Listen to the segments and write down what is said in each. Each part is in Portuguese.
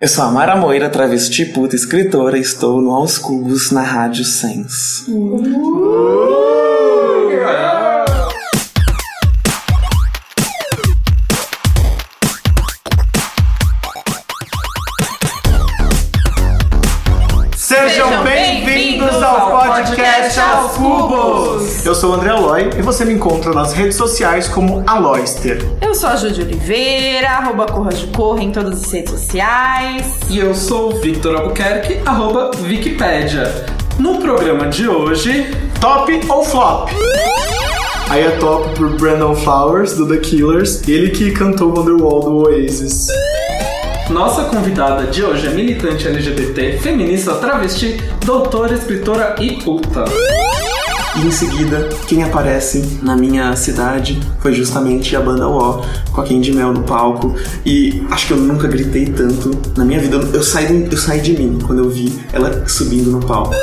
Eu sou a Mara Moira, travesti puta escritora, e estou no Aos Cubos na Rádio Sens. Sejam me encontra nas redes sociais como Aloyster. Eu sou a Júlia Oliveira, arroba Corra de Corra em todas as redes sociais. E eu sou o Victor Albuquerque, arroba Wikipédia. No programa de hoje, Top ou flop? Aí é top por Brandon Flowers, do The Killers, ele que cantou Wonderwall do Oasis. nossa convidada de hoje é militante LGBT, feminista, travesti, doutora, escritora e puta. E em seguida, quem aparece na minha cidade foi justamente a banda O, com a Candy Mel no palco. E acho que eu nunca gritei tanto na minha vida. Eu saí, eu saí de mim quando eu vi ela subindo no palco.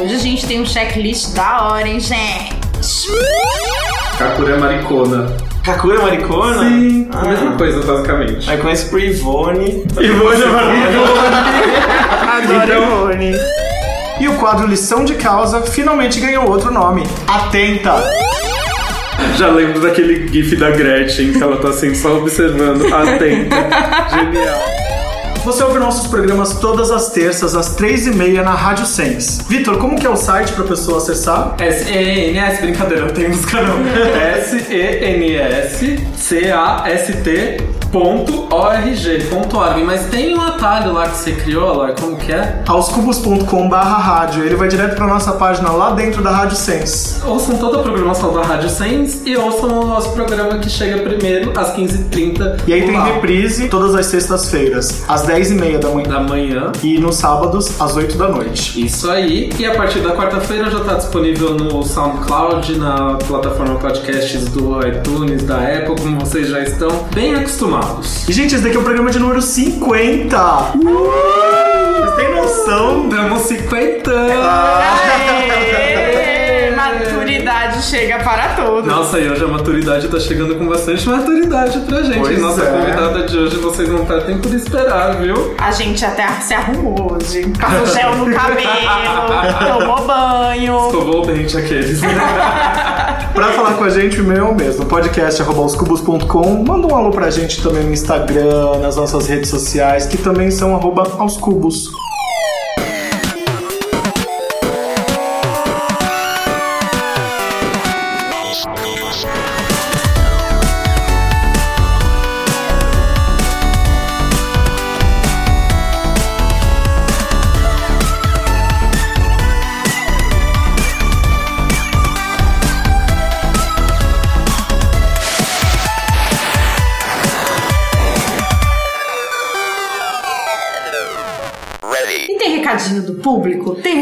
Hoje a gente tem um checklist da hora, hein, gente? Kakura é maricona. Kakura é maricona? Sim, a Ah. mesma coisa, basicamente. Aí conhece por Ivone. Ivone Adoro Então- Ivone. E o quadro Lição de Causa finalmente ganhou outro nome. Atenta! Já lembro daquele gif da Gretchen, que ela tá assim só observando, atenta. Genial. Você ouve nossos programas todas as terças, às três e meia na Rádio Sens. Vitor, como que é o site pra pessoa acessar? S-E-N-S, brincadeira, não tem música não. S-E-N-S-C-A-S-T ponto org, ponto org. Mas tem um atalho lá que você criou, Aloy, como que é? aoscubos.com barra rádio. Ele vai direto pra nossa página lá dentro da Rádio Sens. Ouçam toda a programação da Rádio Sens e ouçam o nosso programa que chega primeiro às 15h30. E aí tem lá. reprise todas as sextas-feiras, às dez e meia da manhã. da manhã. E nos sábados, às 8 da noite. Isso aí. E a partir da quarta-feira já está disponível no SoundCloud, na plataforma podcasts do iTunes, da Apple, como vocês já estão bem acostumados. E, gente, esse daqui é o programa de número 50! Vocês têm noção? Damos 50! Aê, maturidade chega para todos. Nossa, e hoje a maturidade tá chegando com bastante maturidade pra gente. Pois nossa é. convidada de hoje vocês não perdem por esperar, viu? A gente até se arrumou hoje. Passou gel no cabelo, tomou banho. Escovou o dente aqueles. Pra falar com a gente, é o mesmo, podcast.aoscubos.com. Manda um alô pra gente também no Instagram, nas nossas redes sociais, que também são arroba aos cubos.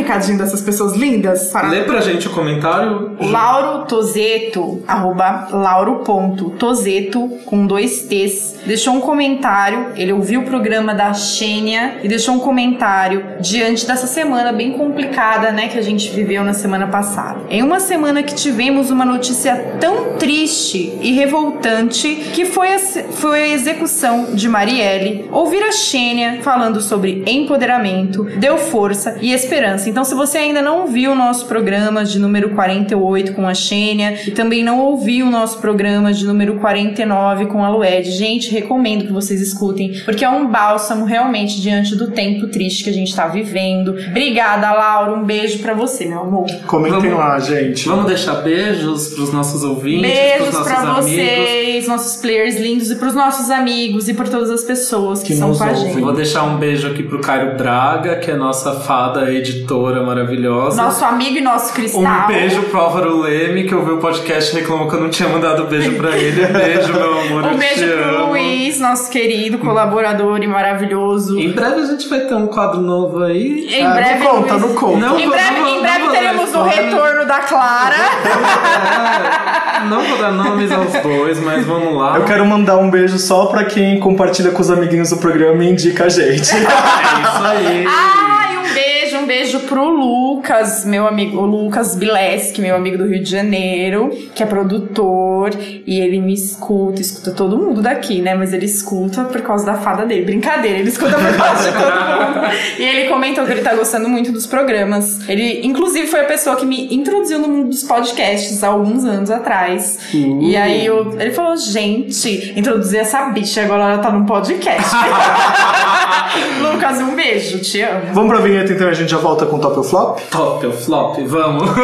Recadinho dessas pessoas lindas? Para Lê pra gente o comentário. Lauro Tozeto, arroba lauro.tozeto, com dois T's, deixou um comentário. Ele ouviu o programa da Xênia e deixou um comentário diante dessa semana bem complicada, né, que a gente viveu na semana passada. Em uma semana que tivemos uma notícia tão triste e revoltante que foi a, foi a execução de Marielle, ouvir a Xênia falando sobre empoderamento, deu força e esperança. Então, se você ainda não ouviu o nosso programa de número 48 com a Xênia e também não ouviu o nosso programa de número 49 com a Lued, gente, recomendo que vocês escutem, porque é um bálsamo realmente diante do tempo triste que a gente tá vivendo. Obrigada, Laura. Um beijo pra você, meu amor. Comentem Vamos- lá, gente. Vamos deixar beijos pros nossos ouvintes, Beijos pros nossos pra amigos. vocês, nossos players lindos, e pros nossos amigos e por todas as pessoas que, Que são nos com a ouvem. gente. Vou deixar um beijo aqui pro Caio Braga, que é nossa fada editora maravilhosa. Nosso amigo e nosso cristal. Um beijo pro Álvaro Leme, que ouviu o podcast e reclamou que eu não tinha mandado beijo pra ele. Beijo, meu amor. eu Um beijo te pro amo. Luiz, nosso querido colaborador e maravilhoso. Em breve a gente vai ter um quadro novo aí. Em Ah, breve, não conta, Luiz- não conta. Não Em breve, não em breve não teremos o retorno da Clara. É, não vou dar nomes aos dois, mas vamos lá. Eu quero mandar um beijo só pra quem compartilha com os amiguinhos do programa e indica a gente. É isso aí. Um beijo, um beijo pro Lucas, meu amigo, o Lucas Bileski, meu amigo do Rio de Janeiro, que é produtor, e ele me escuta, escuta todo mundo daqui, né? Mas ele escuta por causa da fada dele. Brincadeira, ele escuta por causa de todo mundo. E ele comentou que ele tá gostando muito dos programas. Ele, inclusive, foi a pessoa que me introduziu no mundo dos podcasts há alguns anos atrás. E aí eu- ele falou: gente, introduzir essa bicha, agora ela tá num podcast. Lucas, um beijo, te amo. Vamos pra vinheta então a gente já volta com top ou flop? Top ou flop? Vamos.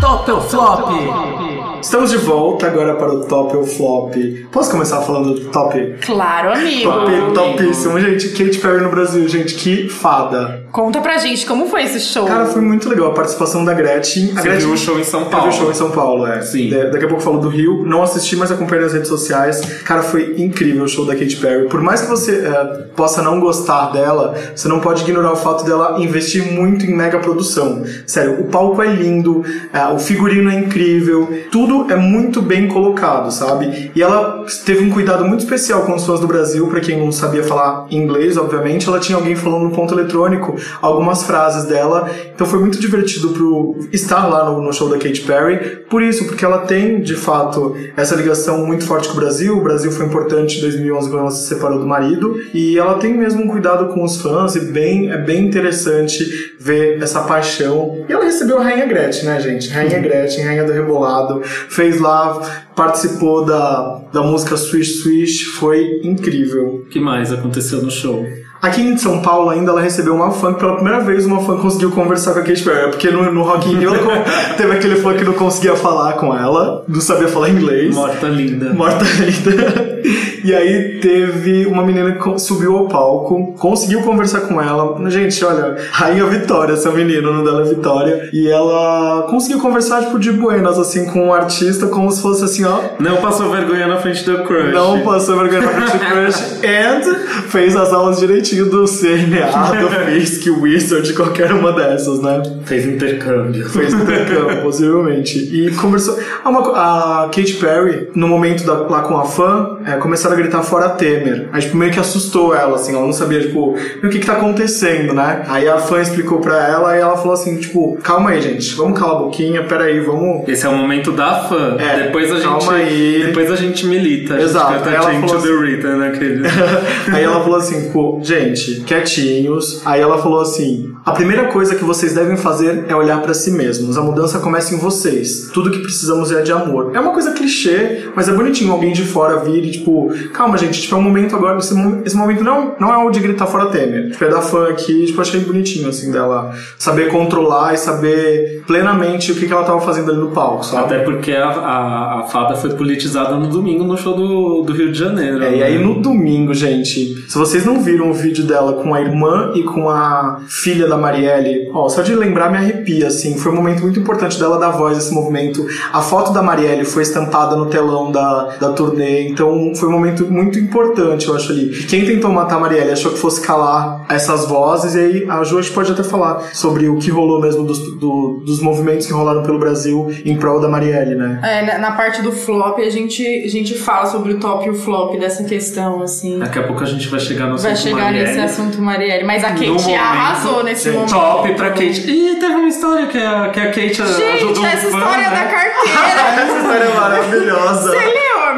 Top ou flop? Estamos de volta agora para o top ou flop. Posso começar falando do top? Claro, amigo. Top, topíssimo, gente. Kate Perry no Brasil, gente, que fada. Conta pra gente como foi esse show. Cara, foi muito legal a participação da Gretchen. A Você Gretchen viu o show em São Eu vi Paulo? o show em São Paulo, é. Sim. Da- daqui a pouco eu falo do Rio. Não assisti, mas acompanhei nas redes sociais. Cara, foi incrível o show da Katy Perry. Por mais que você é, possa não gostar dela, você não pode ignorar o fato dela investir muito em mega produção. Sério, o palco é lindo, é, o figurino é incrível, tudo é muito bem colocado, sabe? E ela teve um cuidado muito especial com os fãs do Brasil, pra quem não sabia falar inglês, obviamente, ela tinha alguém falando no ponto eletrônico algumas frases dela. Então foi muito divertido pro estar lá no, no show da Katy Perry. Por isso, porque ela tem, de fato, essa ligação muito forte com o Brasil. O Brasil foi importante em 2011 quando ela se separou do marido. E ela tem mesmo um cuidado com os fãs e bem, é bem interessante ver essa paixão. E ela recebeu a Rainha Gretchen, né, gente? Rainha Gretchen, Rainha do Rebolado. Fez lá, participou da, da música Swish Swish. Foi incrível. O que mais aconteceu no show? Aqui em São Paulo ainda ela recebeu uma fã que pela primeira vez uma fã conseguiu conversar com a Katy Perry. Porque no, no Rock in Rio teve aquele fã que não conseguia falar com ela, não sabia falar inglês. Morta linda. Morta ainda. E aí teve uma menina que subiu ao palco, conseguiu conversar com ela. Gente, olha, Rainha Vitória, essa menina, o nome dela é Vitória. E ela conseguiu conversar, tipo, de buenas, assim, com o artista, como se fosse assim, ó. Não passou vergonha na frente do crush. Não passou vergonha na frente do crush. And fez as aulas direitinho do CNA, do Fisk, Wizard, qualquer uma dessas, né? Fez intercâmbio. Fez intercâmbio, possivelmente. E conversou. Ah, uma a Katy Perry, no momento da- lá com a fã, é, começaram a gritar fora Temer. Aí, tipo, meio que assustou ela, assim. Ela não sabia, tipo, o que que tá acontecendo, né? Aí a fã explicou pra ela e ela falou assim, tipo, calma aí, gente. Vamos calar a boquinha, peraí, vamos... Esse é o momento da fã. É, depois a gente. calma aí. Depois a gente milita. A Exato. gente canta ela Change falou assim- the Rita naquele. Aí ela falou assim, pô, gente, quietinhos. Aí ela falou assim: a primeira coisa que vocês devem fazer é olhar pra si mesmos. A mudança começa em vocês. Tudo que precisamos é de amor. É uma coisa clichê, mas é bonitinho alguém de fora vir e, tipo, calma, gente, tipo, é um momento agora. Esse, esse momento não, não é o de gritar fora Temer. Tipo, é da fã aqui, tipo, achei bonitinho, assim, dela saber controlar e saber plenamente o que, que ela tava fazendo ali no palco, sabe? Até porque a, a, a fada foi politizada no domingo no show do, do Rio de Janeiro. É, e né? aí no domingo, gente, se vocês não viram o vídeo dela com a irmã e com a filha da Marielle, ó, só de lembrar me arrepia, assim, foi um momento muito importante dela dar voz a esse movimento. A foto da Marielle foi estampada no telão da, da turnê, então foi um momento muito importante, eu acho ali. Quem tentou matar a Marielle achou que fosse calar essas vozes, e aí a Ju acho que pode até falar sobre o que rolou mesmo dos, do- dos movimentos que rolaram pelo Brasil em prol da Marielle, né? É, na, na parte do flop, a gente, a gente fala sobre o top e o flop dessa questão, assim. Daqui a pouco a gente vai chegar no Vai assunto chegar Marielle. nesse assunto, Marielle. Mas a No Kate momento, arrasou nesse momento. Top pra Kate. Ih, teve uma história que a, que a Kate ajudou Gente, um essa fã, história né? da carteira. Essa história é maravilhosa. Você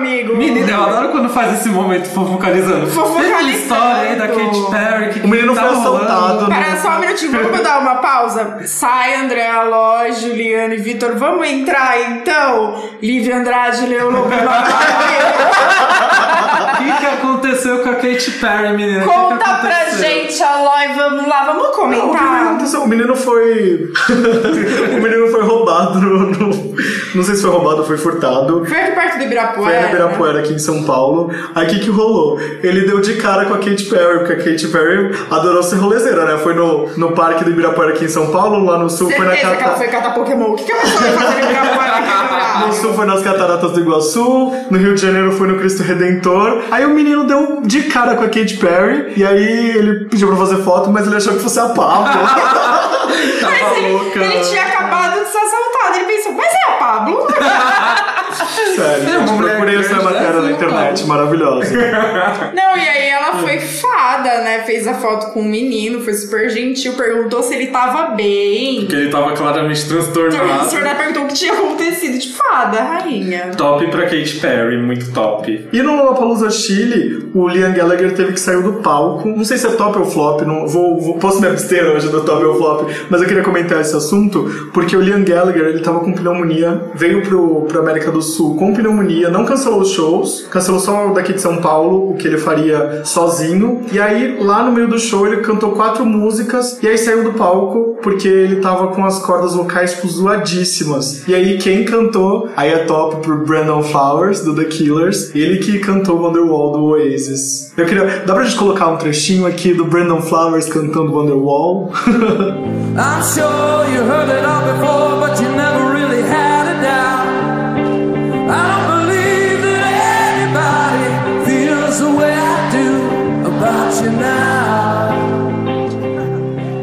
amigo? Menina, eu adoro quando faz esse momento fofocalizando. Fofocalizando. História aí da Katy Perry. Que O menino tá foi assaltado. Pera só um minutinho, vamos dar uma pausa? Sai, André Aloy, Juliane e Vitor. Vamos entrar então? Lívia Andrade, Leão Lobo O que, que aconteceu com a Katy Perry, menina? O que que Conta pra gente, Aloy, vamos lá, vamos O que comentar. aconteceu? O menino foi. o menino foi roubado no, Não sei se foi roubado ou foi furtado. Foi aqui perto do Ibirapuera. Foi Ibirapuera, aqui em São Paulo. Aí o que, que rolou? Ele deu de cara com a Katy Perry, porque a Katy Perry adorou ser rolezeira, né? Foi no, no parque do Ibirapuera aqui em São Paulo, lá no sul foi na Certeza que ela Cata... foi catar Pokémon. O que, que a pessoa vai fazer no Ibirapuera aqui no sul foi nas Cataratas do Iguaçu, no Rio de Janeiro foi no Cristo Redentor. Aí o menino deu de cara com a Katy Perry, e aí ele pediu pra fazer foto, mas ele achou que fosse a Pablo. Tava ele, louca. ele tinha acabado de ser assaltado. Ele pensou, mas é a Pablo? Sério, mulher procurei essa grande, matéria né? na internet, maravilhosa. Não, e aí ela foi fada, né? Fez a foto com o menino, foi super gentil, perguntou se ele tava bem. Porque ele tava claramente Então, transtornado. senhora perguntou o que tinha acontecido. De fada, rainha. Top pra Katy Perry, muito top. E no Lollapalooza Chile, o Liam Gallagher teve que sair do palco. Não sei se é top ou flop, não vou, vou- posso me abster hoje do top ou flop, mas eu queria comentar esse assunto, porque o Liam Gallagher, ele tava com pneumonia, veio pro, pro América do Sul com pneumonia, não cancelou os shows, cancelou só o daqui de São Paulo, o que ele faria sozinho. E aí, lá no meio do show, ele cantou quatro músicas e aí saiu do palco porque ele tava com as cordas vocais tipo, zoadíssimas. E aí, quem cantou, aí é top pro Brandon Flowers, do The Killers, ele que cantou Wonderwall do Oasis. Eu queria. Dá pra gente colocar um trechinho aqui do Brandon Flowers cantando Wonderwall? I'm sure you heard it all before, but you never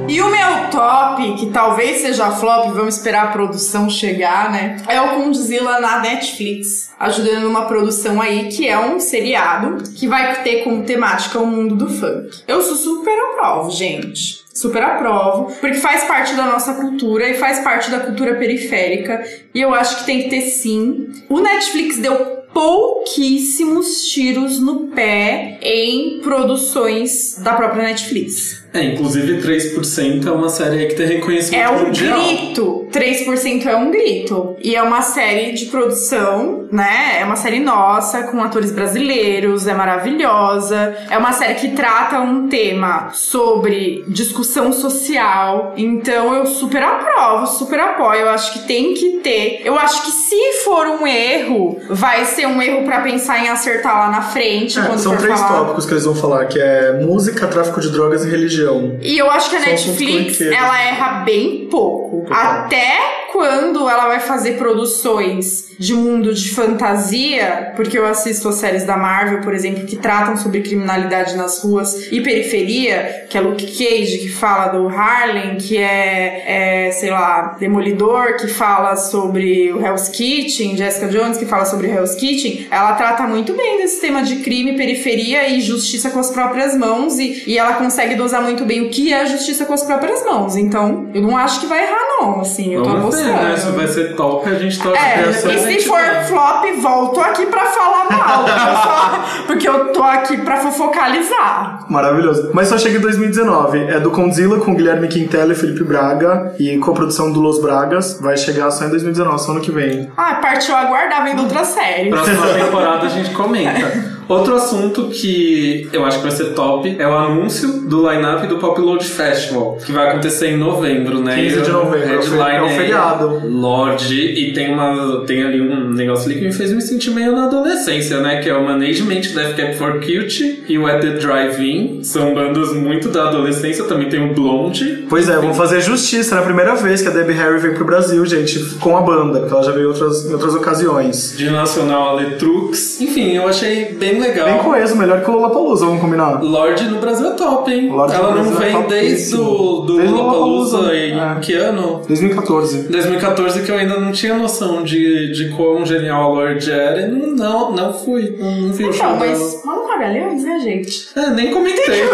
E o meu top, que talvez seja flop, vamos esperar a produção chegar, né? É o Condzilla na Netflix, ajudando numa produção aí que é um seriado que vai ter como temática o mundo do funk. Eu sou super aprovo, gente. Super aprovo, porque faz parte da nossa cultura e faz parte da cultura periférica. E eu acho que tem que ter sim. O Netflix deu pouquíssimos tiros no pé em produções da própria Netflix. É, inclusive 3% é uma série que tem reconhecimento É um mundial. grito. 3% é um grito. E é uma série de produção, né? É uma série nossa, com atores brasileiros, é maravilhosa. É uma série que trata um tema sobre discussão social. Então eu super aprovo, super apoio. Eu acho que tem que ter. Eu acho que se for um erro, vai ser um erro pra pensar em acertar lá na frente. É, são três falar. tópicos que eles vão falar, que é música, tráfico de drogas e religião. E eu acho que a Netflix, ela erra bem pouco. Até quando ela vai fazer produções de mundo de fantasia, porque eu assisto as séries da Marvel, por exemplo, que tratam sobre criminalidade nas ruas e periferia, que é Luke Cage, que fala do Harlem, que é, é, sei lá, Demolidor, que fala sobre o Hell's Kitchen, Jessica Jones, que fala sobre o Hell's Kitchen, ela trata muito bem desse tema de crime, periferia e justiça com as próprias mãos, e, e ela consegue dosar muito bem o que é justiça com as próprias mãos. Então, eu não acho que vai errar, não, assim, eu tô Vamos. Né? Se vai ser top, a gente torce É, e se gente for flop, volto aqui pra falar mal. porque eu só- porque eu tô aqui pra fofocalizar. Maravilhoso. Mas só chega em 2019. É do Condzilla com Guilherme Quintela e Felipe Braga e com a produção do Los Bragas. Vai chegar só em 2019, só ano que vem. Ah, partiu aguardar vendo outra série. Próxima temporada a gente comenta. Outro assunto que eu acho que vai ser top é o anúncio do line-up do Pop Load Festival, que vai acontecer em novembro, né? 15 de novembro, é fe- headline é o feriado. Lorde, e tem, uma, tem ali um negócio ali que me fez me sentir meio na adolescência, né? Que é o Management, Death Cab for Cutie e o At The Drive-In. São bandas muito da adolescência, também tem o Blonde. Pois é, vamos fazer justiça. É a primeira vez que a Debbie Harry vem pro Brasil, gente, com a banda, porque ela já veio em outras, em outras ocasiões. De Nacional a Letrux. Enfim, eu achei bem legal. Bem coeso, melhor que o Lollapalooza, vamos combinar. Lorde no Brasil é top, hein? Lorde Ela não é vem desde topíssimo. o do Desde Lollapalooza Lollapalooza, em é. que ano? 2014. 2014 que eu ainda não tinha noção de, de quão genial a Lorde era e não, não, não fui, não, não vi o show Então, mas Malu Magalhães, né, gente? É, nem comentei.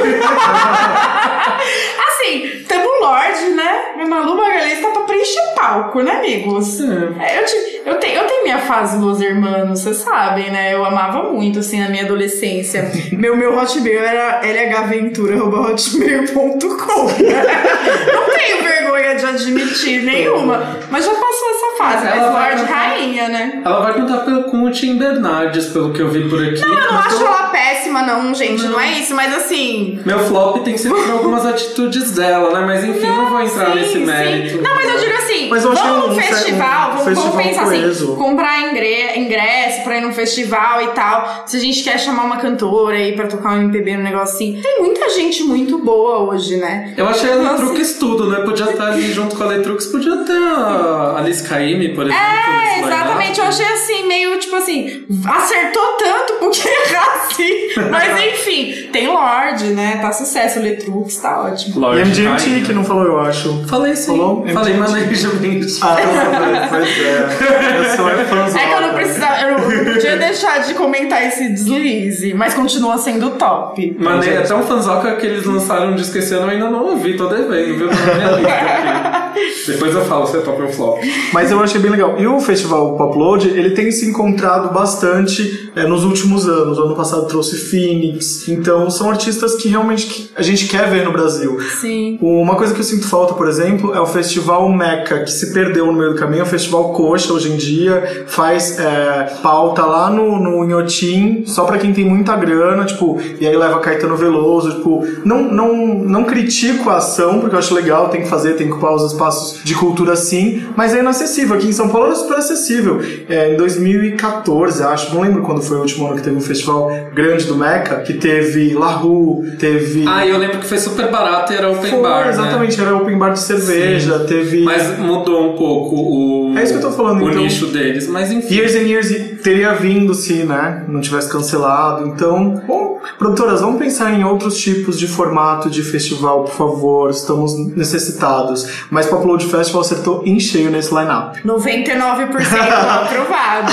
Assim, tamo Lorde, né? Mas Malu Magalhães tá pra preencher palco, né, amigos? É. É, Eu, te- eu, tenho, eu tenho minha fase Los Hermanos, vocês sabem, né? Eu amava muito, assim, na minha adolescência. meu, meu hotmail era lhaventura.hotmail.com Não tenho vergonha de admitir nenhuma. Mas já passou essa fase. Ela Mas vai cantar- rainha, né? Ela vai cantar pelo- o Tim Bernardes, pelo que eu vi por aqui. Eu não Mas acho ela péssima, não, gente. Não, é isso, mas assim. Meu flop tem sido por algumas atitudes dela, né? Mas enfim, não vou entrar Sim, nesse sim. mérito. Não, mas eu digo assim, Mas eu vamos um num fe- festival, um vamos, festival vamos pensar coeso. assim, comprar ingre- ingresso pra ir num festival e tal. Se a gente quer chamar uma cantora aí pra tocar um MPB, um negócio assim. Tem muita gente muito boa hoje, né? Eu achei a Então, assim, Letrux tudo, né? Podia estar ali junto com a Letrux, podia ter a Alice Caymmi, por exemplo. É, exatamente. Eu achei assim, meio tipo assim, acertou tanto porque errar assim. Mas enfim, tem Lorde, né? Tá sucesso. Letrux tá ótimo. E Lorde MGMT Rainha. que não falou, eu acho. Falei sim. Falou? Falei management. Ah, então, pois é. Eu sou é fãzão. É que eu não precisava, eu não- podia deixar de comentar esse deslize, mas continua sendo top. Mano, é tão fanzoca que eles lançaram um disco esse ano, eu ainda não ouvi, tô devendo, viu? Tá na minha lista aqui. Depois eu falo se é top ou flop. Mas eu achei bem legal. E o festival Popload, ele tem se encontrado bastante é, nos últimos anos. O ano passado trouxe Phoenix. Então, são artistas que realmente a gente quer ver no Brasil. Sim. Uma coisa que eu sinto falta, por exemplo, é o Festival Meca, que se perdeu no meio do caminho. É o Festival Coxa, hoje em dia, faz é, pauta lá no, no Inhotim, só pra quem tem muita grana, tipo, e aí leva Caetano Veloso, tipo, não, não, não critico a ação, porque eu acho legal, tem que fazer, tem que ocupar os espaços de cultura sim, mas é inacessível. Aqui em São Paulo é super acessível. É, em 2014, acho, não lembro quando foi o último ano que teve um festival grande do Meca, que teve La Rue, teve... Ah, eu lembro que foi super barato e era open Foi, bar, né? exatamente, era open bar de cerveja, teve. Mas mudou um pouco o, É isso que eu tô falando, o então. nicho deles. Mas enfim. Years and Years teria vindo se, né, não tivesse cancelado. Então, bom, produtoras, vamos pensar em outros tipos de formato de festival, por favor. Estamos necessitados. Mas o Upload Festival acertou em cheio nesse line-up. 99% aprovado.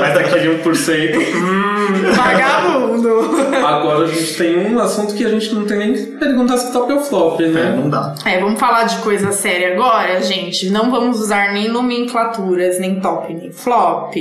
Mas daquele 1%. hum, Vagabundo. agora a gente tem um assunto que a gente não tem nem que perguntar se top ou flop, É, né? não dá. É, vamos falar de coisa séria agora, gente. Não vamos usar nem nomenclaturas, nem top, nem flop.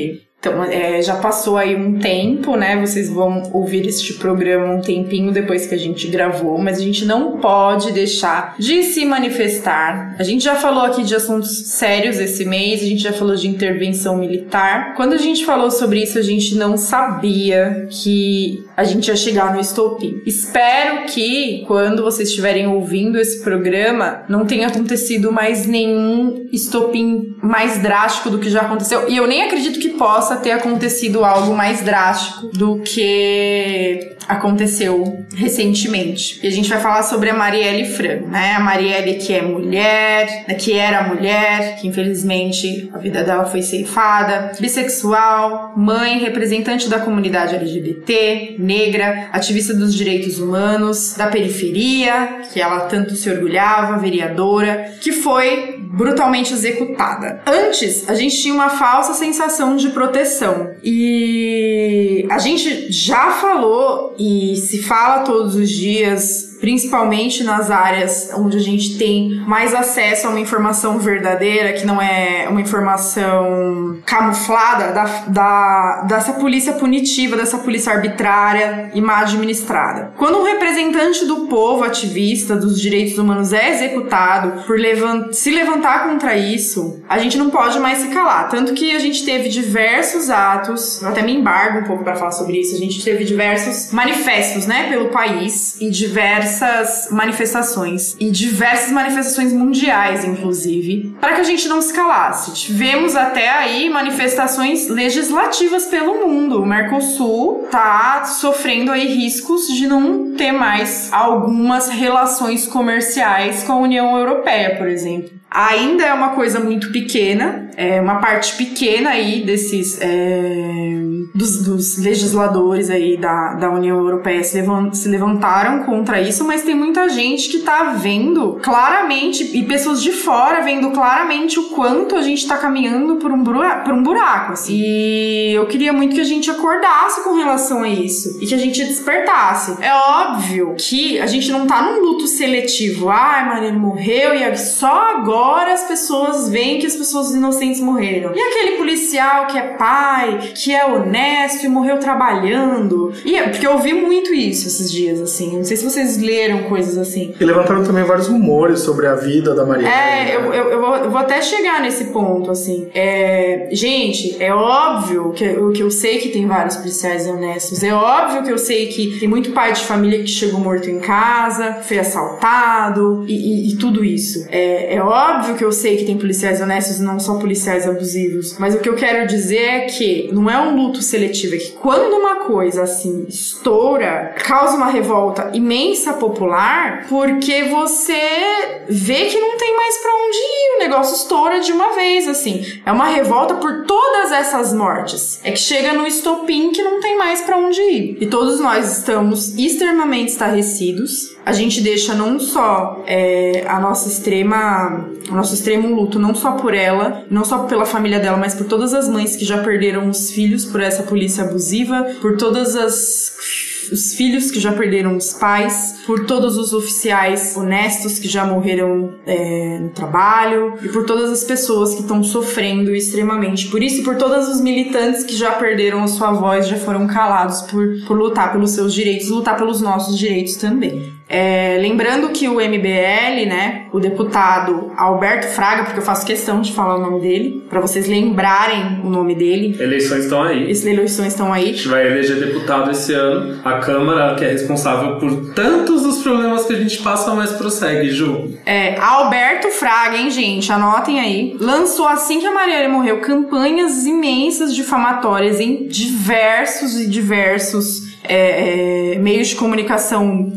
Então, é, já passou aí um tempo, né? Vocês vão ouvir este programa um tempinho depois que a gente gravou, mas a gente não pode deixar de se manifestar. A gente já falou aqui de assuntos sérios esse mês, a gente já falou de intervenção militar. Quando a gente falou sobre isso, a gente não sabia que a gente ia chegar no estopim. Espero que, quando vocês estiverem ouvindo esse programa, não tenha acontecido mais nenhum estopim mais drástico do que já aconteceu. E eu nem acredito que possa ter acontecido algo mais drástico do que aconteceu recentemente. E a gente vai falar sobre a Marielle Franco, né? A Marielle que é mulher, né, que era mulher, que infelizmente a vida dela foi ceifada, bissexual, mãe, representante da comunidade LGBT, negra, ativista dos direitos humanos, da periferia, que ela tanto se orgulhava, vereadora, que foi brutalmente executada. Antes, a gente tinha uma falsa sensação de proteção. E a gente já falou e se fala todos os dias, principalmente nas áreas onde a gente tem mais acesso a uma informação verdadeira, que não é uma informação camuflada da, da, dessa polícia punitiva, dessa polícia arbitrária e mal administrada. Quando um representante do povo ativista dos direitos humanos é executado por levan se levantar contra isso, a gente não pode mais se calar. Tanto que a gente teve diversos atos, até me embargo um pouco para falar sobre isso, a gente teve diversos manifestos, né, pelo país e diversas manifestações e diversas manifestações mundiais, inclusive, para que a gente não se calasse. Tivemos até aí manifestações legislativas pelo mundo. O Mercosul tá sofrendo aí riscos de não ter mais algumas relações comerciais com a União Europeia, por exemplo. Ainda é uma coisa muito pequena, é uma parte pequena aí desses é, dos, dos legisladores aí da, da União Europeia se, levan- se levantaram contra isso, mas tem muita gente que tá vendo claramente e pessoas de fora vendo claramente o quanto a gente tá caminhando por um, bura, por um buraco. assim. E eu queria muito que a gente acordasse com relação a isso e que a gente despertasse. É óbvio que a gente não tá num luto seletivo. Ai, Mariana morreu e só agora as pessoas veem que as pessoas inocentes morreram. E aquele policial que é pai, que é honesto e morreu trabalhando. E é, porque eu ouvi muito isso esses dias, assim. Não sei se vocês leram coisas assim. E levantaram também vários rumores sobre a vida da Maria. É, eu, eu, eu, vou, eu vou até chegar nesse ponto, assim. É, gente, é óbvio que eu, que eu sei que tem vários policiais honestos. É óbvio que eu sei que tem muito pai de família que chegou morto em casa, foi assaltado e, e- e tudo isso. É, é óbvio óbvio que eu sei que tem policiais honestos e não só policiais abusivos, mas o que eu quero dizer é que não é um luto seletivo, é que quando uma coisa assim estoura, causa uma revolta imensa popular, porque você vê que não tem mais pra onde ir, o negócio estoura de uma vez, assim. É uma revolta por todas essas mortes. É que chega no estopim que não tem mais pra onde ir. E todos nós estamos extremamente estarrecidos. A gente deixa não só é, a nossa extrema, o nosso extremo luto, não só por ela, não só pela família dela, mas por todas as mães que já perderam os filhos por essa polícia abusiva, por todas as os filhos que já perderam os pais, por todos os oficiais honestos que já morreram é, no trabalho e por todas as pessoas que estão sofrendo extremamente por isso por todos os militantes que já perderam a sua voz, já foram calados por, por lutar pelos seus direitos, lutar pelos nossos direitos também. É, lembrando que o MBL, né, o deputado Alberto Fraga, porque eu faço questão de falar o nome dele, para vocês lembrarem o nome dele. Eleições estão aí. Essas eleições estão A aí. gente vai eleger deputado esse ano. A Câmara, que é responsável por tantos dos problemas que a gente passa, mas prossegue, Ju. É, Alberto Fraga, hein, gente? Anotem aí. Lançou assim que a Marielle morreu campanhas imensas difamatórias em diversos e diversos é, é, meios de comunicação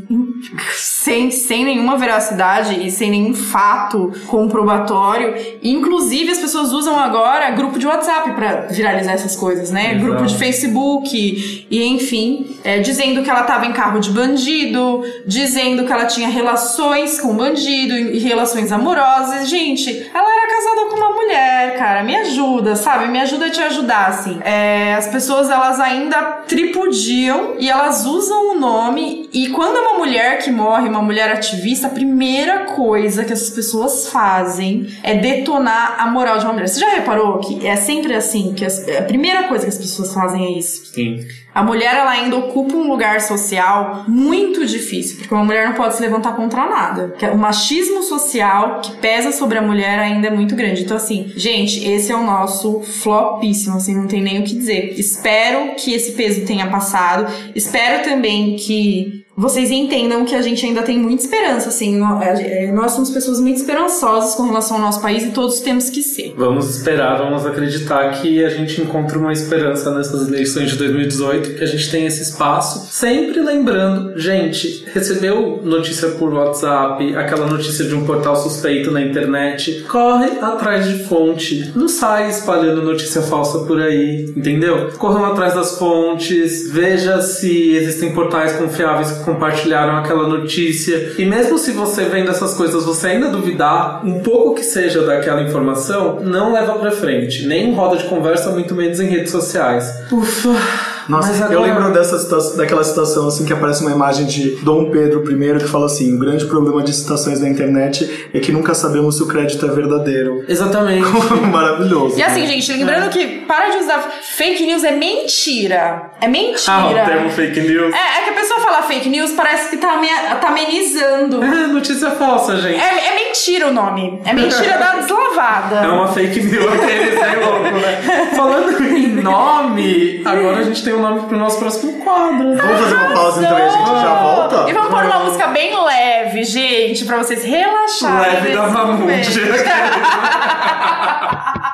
sem, sem nenhuma veracidade e sem nenhum fato comprobatório. Inclusive, as pessoas usam agora grupo de WhatsApp pra viralizar essas coisas, né? Exato. Grupo de Facebook e enfim, é, dizendo que ela tava em carro de bandido, dizendo que ela tinha relações com bandido e relações amorosas. Gente, ela casada com uma mulher, cara. Me ajuda, sabe? Me ajuda a te ajudar, assim. É, as pessoas, elas ainda tripudiam e elas usam o nome. E quando é uma mulher que morre, uma mulher ativista, a primeira coisa que essas pessoas fazem é detonar a moral de uma mulher. Você já reparou que é sempre assim? Que as- a primeira coisa que as pessoas fazem é isso. Sim. A mulher ela ainda ocupa um lugar social muito difícil, porque uma mulher não pode se levantar contra nada. Que O machismo social que pesa sobre a mulher ainda é muito grande. Então assim, gente, esse é o nosso flopíssimo, assim, não tem nem o que dizer. Espero que esse peso tenha passado. Espero também que vocês entendam que a gente ainda tem muita esperança, assim. é, Nós somos pessoas muito esperançosas com relação ao nosso país e todos temos que ser. Vamos esperar, vamos acreditar que a gente encontre uma esperança nessas eleições de 2018, que a gente tem esse espaço. Sempre lembrando, gente, recebeu notícia por WhatsApp, aquela notícia de um portal suspeito na internet, corre atrás de fonte. Não sai espalhando notícia falsa por aí, entendeu? Corram atrás das fontes, veja se existem portais confiáveis compartilharam aquela notícia. E mesmo se você vendo essas coisas, você ainda duvidar um pouco que seja daquela informação, não leva pra frente. Nem em roda de conversa, muito menos em redes sociais. Ufa. Nossa, Mas eu agora- lembro dessa situa- daquela situação assim que aparece uma imagem de Dom Pedro I que fala assim: o grande problema de citações na internet é que nunca sabemos se o crédito é verdadeiro. Exatamente. Maravilhoso. E assim, gente, lembrando que para de usar fake news é mentira. É mentira. ah, o termo fake news. É, é que a pessoa fala fake news, parece que tá, tá amenizando. É, notícia falsa, gente. É, é mentira o nome. É mentira da deslavada. É uma fake news, aqueles é louco, né? Falando em nome, agora a gente tem um nome pro nosso próximo quadro. Vamos fazer uma pausa então e a gente já volta? E vamos pôr uma música bem leve, gente, pra vocês relaxarem. Leve da Mamute.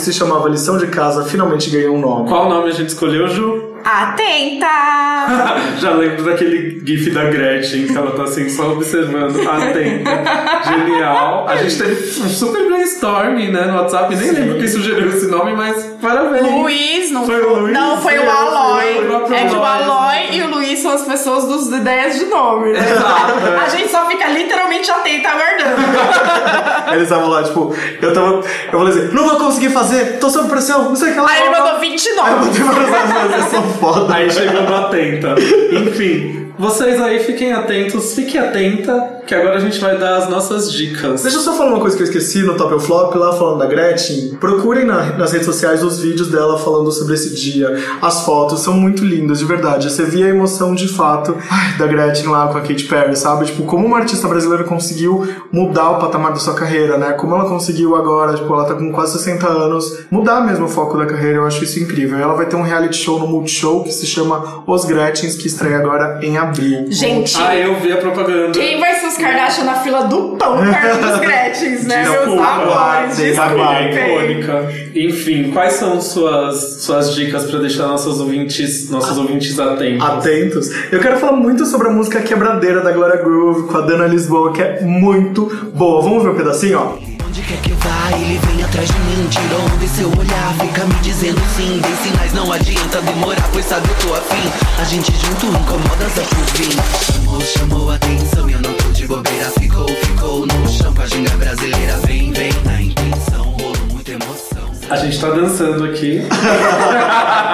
que se chamava Lição de Casa finalmente ganhou um nome. Qual nome a gente escolheu, Ju? Atenta! Já lembro daquele gif da Gretchen, que ela tá assim só observando, atenta, genial. A gente teve um super brainstorming, né, no WhatsApp, nem lembro quem sugeriu esse nome, mas parabéns. Luiz, não Foi o Luiz? Não, foi Foi o Aloy. foi o é que o Aloy. E o Luiz são as pessoas dos ideias de nome, né? Exato, é. A gente só fica literalmente atenta aguardando. Eles estavam lá, tipo, eu tava. Eu falei assim, não vou conseguir fazer, tô sob pressão, não sei o que lá. Aí ele mandou Aí eu 29. botei várias vezes, são foda. Aí chegou no atenta. Enfim, vocês aí fiquem atentos, fiquem atenta, que agora a gente vai dar as nossas dicas. Deixa eu só falar uma coisa que eu esqueci no Top ou Flop, lá falando da Gretchen. Procurem na- nas redes sociais os vídeos dela falando sobre esse dia. As fotos são muito lindas, de verdade. Você via a emoção de fato ai, da Gretchen lá com a Katy Perry, sabe? Tipo, como uma artista brasileira conseguiu mudar o patamar da sua carreira, né? Como ela conseguiu agora, tipo, ela tá com quase 60 anos, mudar mesmo o foco da carreira. Eu acho isso incrível. Ela vai ter um reality show no Multishow que se chama Os Gretchens, que estreia agora em abril. Gente, Ah, eu vi a propaganda. quem vai ser os Kardashian na fila do pão perto dos Gretchens, né? Meus amores, icônica. Enfim, quais são suas, suas dicas pra deixar nossos ouvintes, nossos ouvintes atentos? atentos. Eu quero falar muito sobre a música Quebradeira da Glória Groove com a Dana Lisboa, que é muito boa. Vamos ver um pedacinho, ó? Onde quer que eu vá, ele vem atrás de mim Tira onda e seu olhar, fica me dizendo sim Dei sinais, não adianta demorar, pois sabe eu tô afim A gente junto incomoda por vir Chamou, chamou a atenção e eu não tô de bobeira Ficou, ficou no chão com a ginga brasileira Vem, vem na intenção, rolou muita emoção A gente tá dançando aqui.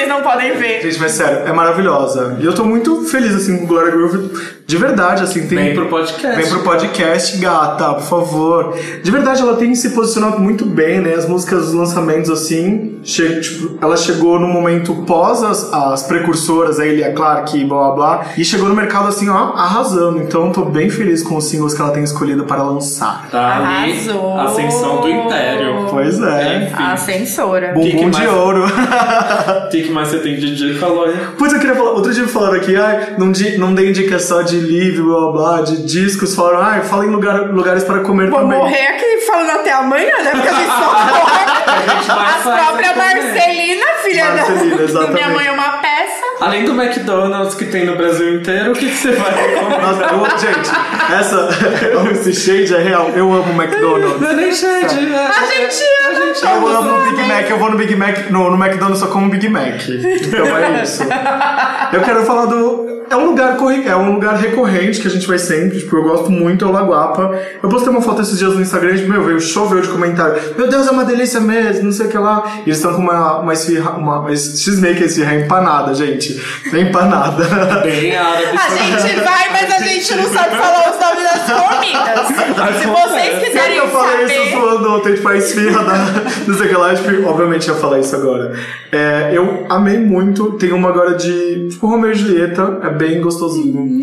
Vocês não podem ver. Gente, mas sério, é maravilhosa. E eu tô muito feliz, assim, com Glória Groove. De verdade, assim, tem... Vem pro podcast. Vem pro podcast, gata, por favor. De verdade, ela tem se posicionado muito bem, né? As músicas, os lançamentos, assim, che tipo, ela chegou no momento pós as, as precursoras, a Elia Clark e blá blá blá, e chegou no mercado, assim, ó, arrasando. Então, tô bem feliz com os singles que ela tem escolhido para lançar. Tá ali, Arrasou. ascensão do império. Pois é. Enfim, A censora. que Bumbum de mais? ouro. o que que mais você tem de dica, Lóia? Putz, eu queria falar. Outro dia falaram aqui, ai, não, di, não dei dica só de livro, blá blá, blá, de discos. Falaram, ai, fala em lugar, lugares para comer Vou também. morrer aqui falando até amanhã, né? Porque a gente só próprias pra comer. Marcelina, filha Marcelina, da, minha mãe, é uma peça. Além do McDonald's que tem no Brasil inteiro, o que, que você vai recomendar? Nossa, eu, gente, essa, esse shade é real. Eu amo McDonald's. Não é nem shade. é- A gente a ama. gente Eu ama. amo o Big Mac, eu vou no Big Mac, no, no McDonald's só como Big Mac. Então é isso. Eu quero falar do. É um lugar é um lugar recorrente que a gente vai sempre, tipo, eu gosto muito, é o Lagoapa. Eu postei uma foto esses dias no Instagram e, meu, veio choveu de comentário. Meu Deus, é uma delícia mesmo, não sei o que lá. E eles estão com uma, uma esfirra, uma, uma X-Make, esfirra empanada, gente. Empanada. Bem árabe. A gente vai, mas a gente não sabe falar os nomes das comidas. Se vocês quiserem eu falei isso saber. zoando ontem, tipo, a esfirra da. Não sei o que lá, tipo, obviamente ia falar isso agora. É, eu amei muito. Tem uma agora de. Tipo, Romeo e Julieta. É bem gostosinho.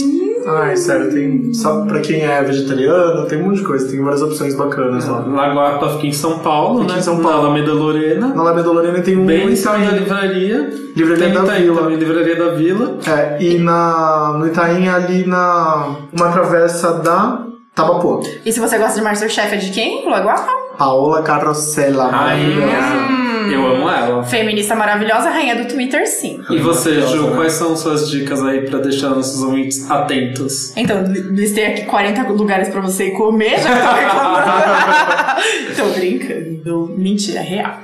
Ai, sério, tem. Só pra quem é vegetariano, tem um monte de coisa. Tem várias opções bacanas lá. Lagoapa fica em São Paulo, Fica né? em São Na Paulo. Alameda Lorena. Na Alameda Lorena tem um. Bem em cima da livraria. Livraria tem da Itaim Vila. também, Livraria da Vila. É, e na, no Itaim, ali na. Uma travessa da Tabapuã. E se você gosta de Masterchef, é de quem? Lagoa? Paola Carrossela, maravilhosa. Eu amo ela. Feminista maravilhosa, rainha do Twitter, sim. E você, Ju, né? quais são suas dicas aí pra deixar nossos ouvintes atentos? Então, li- listei aqui 40 lugares pra você ir comer, já tô reclamando. tô brincando. Mentira, é real.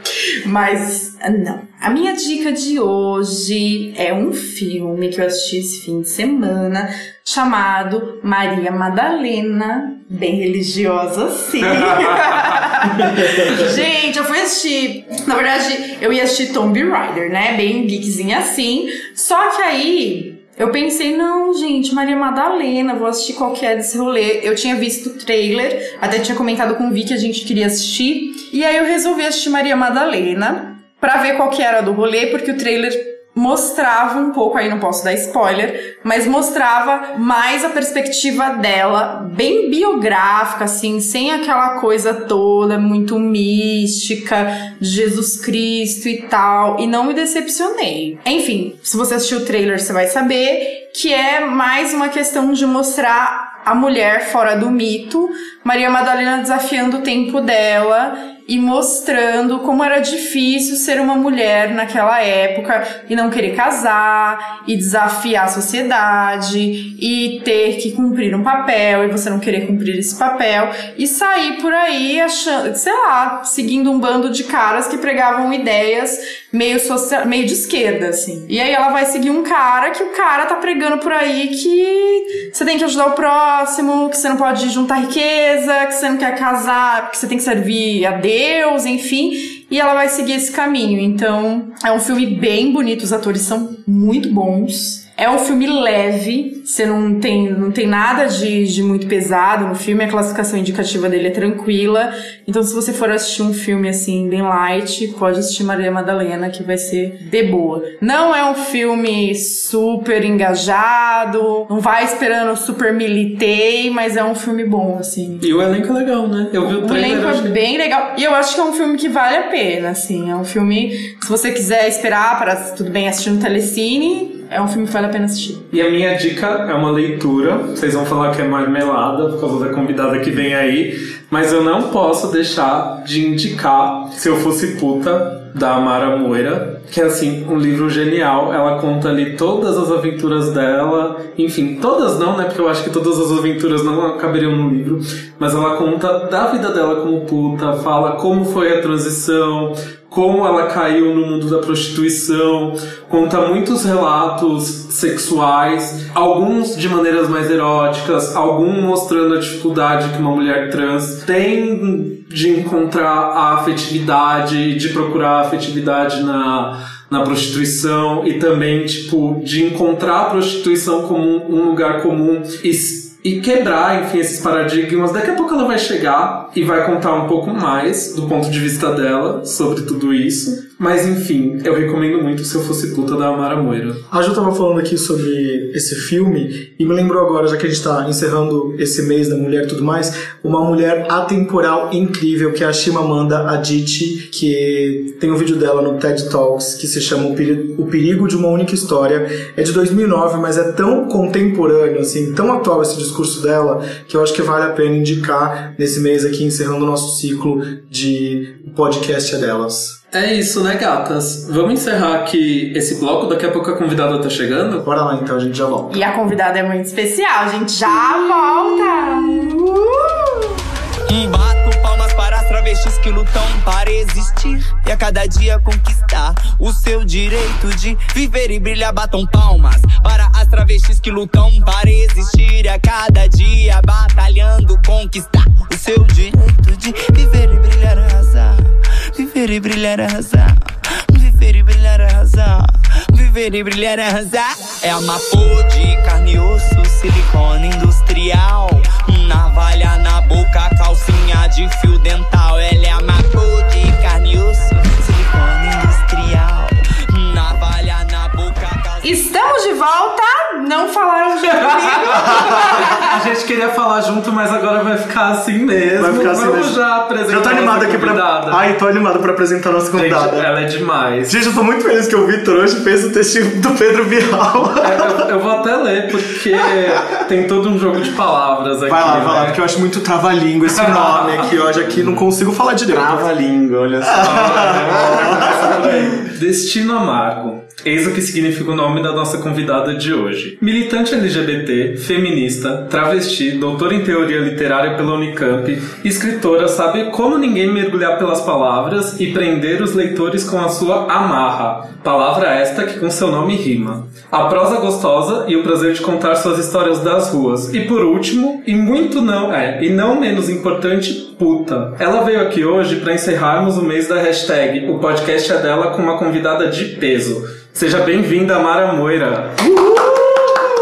Mas, não. A minha dica de hoje é um filme que eu assisti esse fim de semana chamado Maria Madalena, bem religiosa, sim. Gente, eu fui assistir. Na verdade, eu ia assistir Tomb Raider, né? Bem geekzinha assim. Só que aí. Eu pensei, não, gente, Maria Madalena, vou assistir qualquer desse rolê. Eu tinha visto o trailer, até tinha comentado com o Vi que a gente queria assistir. E aí eu resolvi assistir Maria Madalena pra ver qual que era do rolê, porque o trailer mostrava um pouco, aí não posso dar spoiler, mas mostrava mais a perspectiva dela, bem biográfica, assim, sem aquela coisa toda muito mística de Jesus Cristo e tal, e não me decepcionei. Enfim, se você assistiu o trailer, você vai saber que é mais uma questão de mostrar a mulher fora do mito, Maria Madalena desafiando o tempo dela e mostrando como era difícil ser uma mulher naquela época e não querer casar e desafiar a sociedade e ter que cumprir um papel e você não querer cumprir esse papel e sair por aí achando, sei lá, seguindo um bando de caras que pregavam ideias meio social, meio de esquerda assim. E aí ela vai seguir um cara que o cara tá pregando por aí que você tem que ajudar o próximo, que você não pode juntar riqueza, que você não quer casar, que você tem que servir a Deus, enfim. e ela vai seguir esse caminho. Então, é um filme bem bonito, os atores são muito bons. É um filme leve, você não tem, não tem nada de, de muito pesado no filme, a classificação indicativa dele é tranquila. Então, se você for assistir um filme assim, bem light, pode assistir Maria Madalena, que vai ser de boa. Não é um filme super engajado, não vai esperando super militei, mas é um filme bom, assim. E o elenco é legal, né? Eu vi o O trailer. elenco eu é achei- bem legal. E eu acho que é um filme que vale a pena, assim. É um filme, se você quiser esperar para tudo bem assistir no Telecine, é um filme que vale a pena assistir. E a minha dica é uma leitura. Vocês vão falar que é marmelada por causa da convidada que vem aí. Mas eu não posso deixar de indicar Se Eu Fosse Puta, da Amara Moira. Que é assim, um livro genial. Ela conta ali todas as aventuras dela. Enfim, todas não, né? Porque eu acho que todas as aventuras não caberiam no livro. Mas ela conta da vida dela como puta, fala como foi a transição, como ela caiu no mundo da prostituição, conta muitos relatos sexuais, alguns de maneiras mais eróticas, alguns mostrando a dificuldade que uma mulher trans tem de encontrar a afetividade, de procurar a afetividade na, na prostituição e também, tipo, de encontrar a prostituição como um, lugar comum e e quebrar, enfim, esses paradigmas. Daqui a pouco ela vai chegar e vai contar um pouco mais do ponto de vista dela sobre tudo isso. Mas enfim, eu recomendo muito Se Eu Fosse Puta da Amara Moira. A Ju tava falando aqui sobre esse filme e me lembrou agora, já que a gente tá encerrando esse mês da mulher e tudo mais, uma mulher atemporal incrível que é a Chimamanda Adichie, que tem um vídeo dela no TED Talks que se chama O Perigo de uma Única História. É de 2009, mas é tão contemporâneo, assim, tão atual esse discurso dela, que eu acho que vale a pena indicar nesse mês aqui, encerrando o nosso ciclo de podcast é delas. É isso, né, gatas? Vamos encerrar aqui esse bloco. Daqui a pouco a convidada tá chegando. Bora lá então, a gente já volta. E a convidada é muito especial, a gente já volta! Travestis que lutam para existir e a cada dia conquistar o seu direito de viver e brilhar. Batam palmas para as travestis que lutam para existir e a cada dia batalhando conquistar o seu direito de viver e brilhar, arrasar, viver e brilhar, arrasar, viver e brilhar, arrasar. Viver e brilhar, arrasar É amapô de carne e osso, silicone industrial. Navalha na boca, calcinha de fio dental volta! Não falaram comigo! A gente queria falar junto, mas agora vai ficar assim mesmo. Vai ficar assim Vamos mesmo. já apresentar. Já tô animado aqui pra. convidada. Ai, tô animado pra apresentar a nossa Gente, convidada. ela é demais. Gente, eu tô muito feliz que o Vitor hoje fez o textinho do Pedro Bial. Eu, eu vou até ler, porque tem todo um jogo de palavras aqui. Vai lá, vai lá, né? porque eu acho muito trava-língua esse nome aqui. Hoje aqui não consigo falar direito. Trava a língua, olha só. Destino Amargo. Eis o que significa o nome da nossa convidada de hoje. Militante LGBT, feminista, travesti, doutora em teoria literária pela Unicamp, escritora, sabe como ninguém mergulhar pelas palavras e prender os leitores com a sua amarra. Palavra esta que com seu nome rima. A prosa gostosa e o prazer de contar suas histórias das ruas. E por último, e muito não, é, e não menos importante, puta. Ela veio aqui hoje para encerrarmos o mês da hashtag. O podcast é dela com uma convidada de peso. Seja bem-vinda, Mara Moira.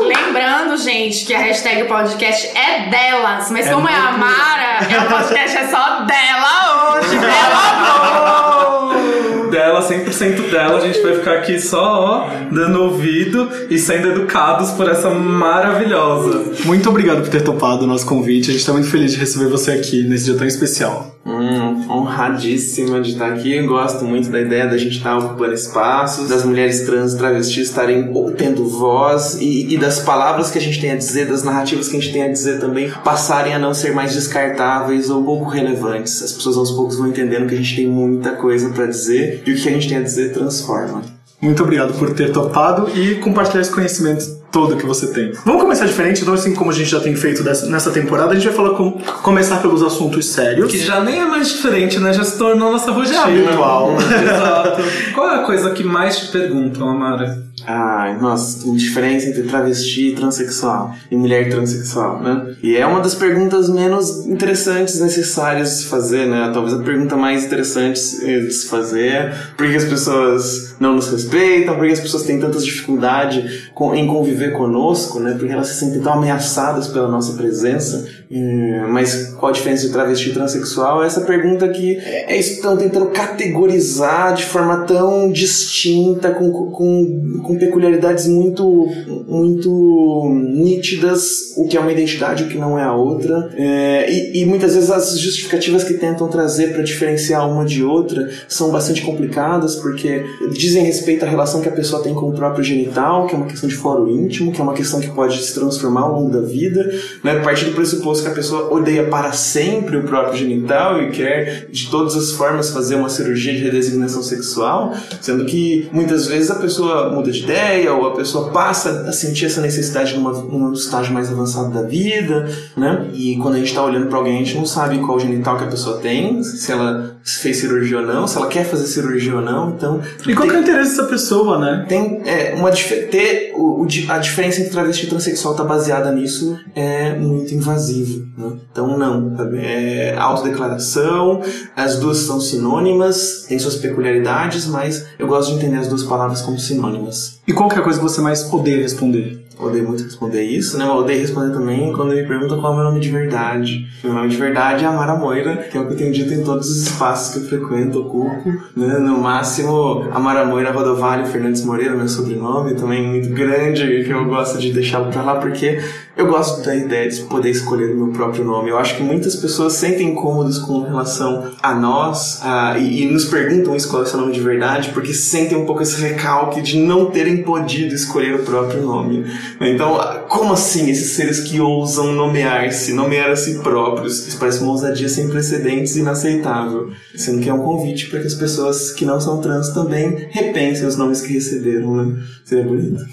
Lembrando, gente, que a hashtag podcast é delas, mas como é a Mara, é o podcast é só dela hoje, pelo amor! Dela, 100% dela, a gente vai ficar aqui só, ó, dando ouvido e sendo educados por essa maravilhosa. Muito obrigado por ter topado o nosso convite. A gente tá muito feliz de receber você aqui nesse dia tão especial. Hum, honradíssima de estar aqui. Eu gosto muito da ideia da gente estar ocupando espaços, das mulheres trans travestis estarem tendo voz e, e das palavras que a gente tem a dizer, das narrativas que a gente tem a dizer também, passarem a não ser mais descartáveis ou pouco relevantes. As pessoas aos poucos vão entendendo que a gente tem muita coisa pra dizer e o que a gente tem a dizer transforma. Muito obrigado por ter topado e compartilhar esse conhecimento todo que você tem. Vamos começar diferente, então assim como a gente já tem feito dessa- nessa temporada, a gente vai falar com, começar pelos assuntos sérios. Que já nem é mais diferente, né? Já se tornou nossa rotina. habitual. Exato. Qual é a coisa que mais te perguntam, Amara? Ai, nossa, tem diferença entre travesti e transexual e mulher transexual, né? E é uma das perguntas menos interessantes, necessárias de se fazer, né? Talvez a pergunta mais interessante eh, de se fazer é por que as pessoas não nos respeitam, por que as pessoas têm tanta dificuldade em conviver conosco, né? Porque elas se sentem tão ameaçadas pela nossa presença. Eh, Mas qual a diferença de travesti e transexual? É essa pergunta que é estão tentando categorizar de forma tão distinta, com, com, com peculiaridades muito, muito nítidas, o que é uma identidade o que não é a outra. É, e, e muitas vezes as justificativas que tentam trazer para diferenciar uma de outra são bastante complicadas, porque dizem respeito à relação que a pessoa tem com o próprio genital, que é uma questão de foro íntimo, que é uma questão que pode se transformar ao longo da vida, né? Partir do pressuposto que a pessoa odeia para sempre o próprio genital e quer de todas as formas fazer uma cirurgia de redesignação sexual, sendo que muitas vezes a pessoa muda de ideia ou a pessoa passa a sentir essa necessidade numa, num estágio mais avançado da vida, né? E quando a gente está olhando para alguém, a gente não sabe qual genital que a pessoa tem, se ela fez cirurgia ou não, se ela quer fazer cirurgia ou não, então... E qual que é tem- o interesse dessa pessoa, né? tem é, uma ter o, o a diferença entre travesti e transexual tá baseada nisso é muito invasivo né? então não é autodeclaração as duas são sinônimas têm suas peculiaridades mas eu gosto de entender as duas palavras como sinônimas E qual que é a coisa que você mais odeia responder? Odeio muito responder isso, né? Mas odeio responder também quando me perguntam qual é o meu nome de verdade. Meu nome de verdade é Amara Moira, que é o que eu tenho dito em todos os espaços que eu frequento, ocupo. Né? No máximo, Amara Moira Rodovalho Fernandes Moreira, meu sobrenome, também muito grande, que eu gosto de deixá-lo pra lá, porque eu gosto da ideia de poder escolher o meu próprio nome. Eu acho que muitas pessoas sentem incômodos com relação a nós a- e, e nos perguntam isso, qual é o seu nome de verdade, porque sentem um pouco esse recalque de não terem podido escolher o próprio nome. Então, como assim esses seres que ousam nomear-se, nomear a si próprios? Isso parece uma ousadia sem precedentes e inaceitável. Sendo que é um convite para que as pessoas que não são trans também repensem os nomes que receberam, né? Seria bonito.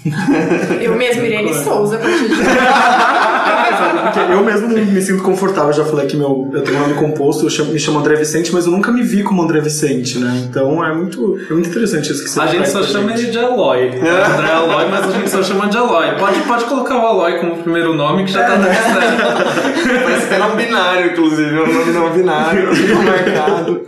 Eu mesmo, Irene Souza, a partir de Porque eu mesmo me sinto confortável, já falei que meu, eu tenho um nome composto, eu chamo- me chamo André Vicente, mas eu nunca me vi como André Vicente, né? Então é muito, é muito interessante isso que você A gente traz só chama gente. ele de Aloy. André Aloy, mas a gente só chama de Aloy. Pode, pode colocar o Aloy como primeiro nome que já tá tudo certo. Parece até nome binário, inclusive. É um nome não binário, marcado.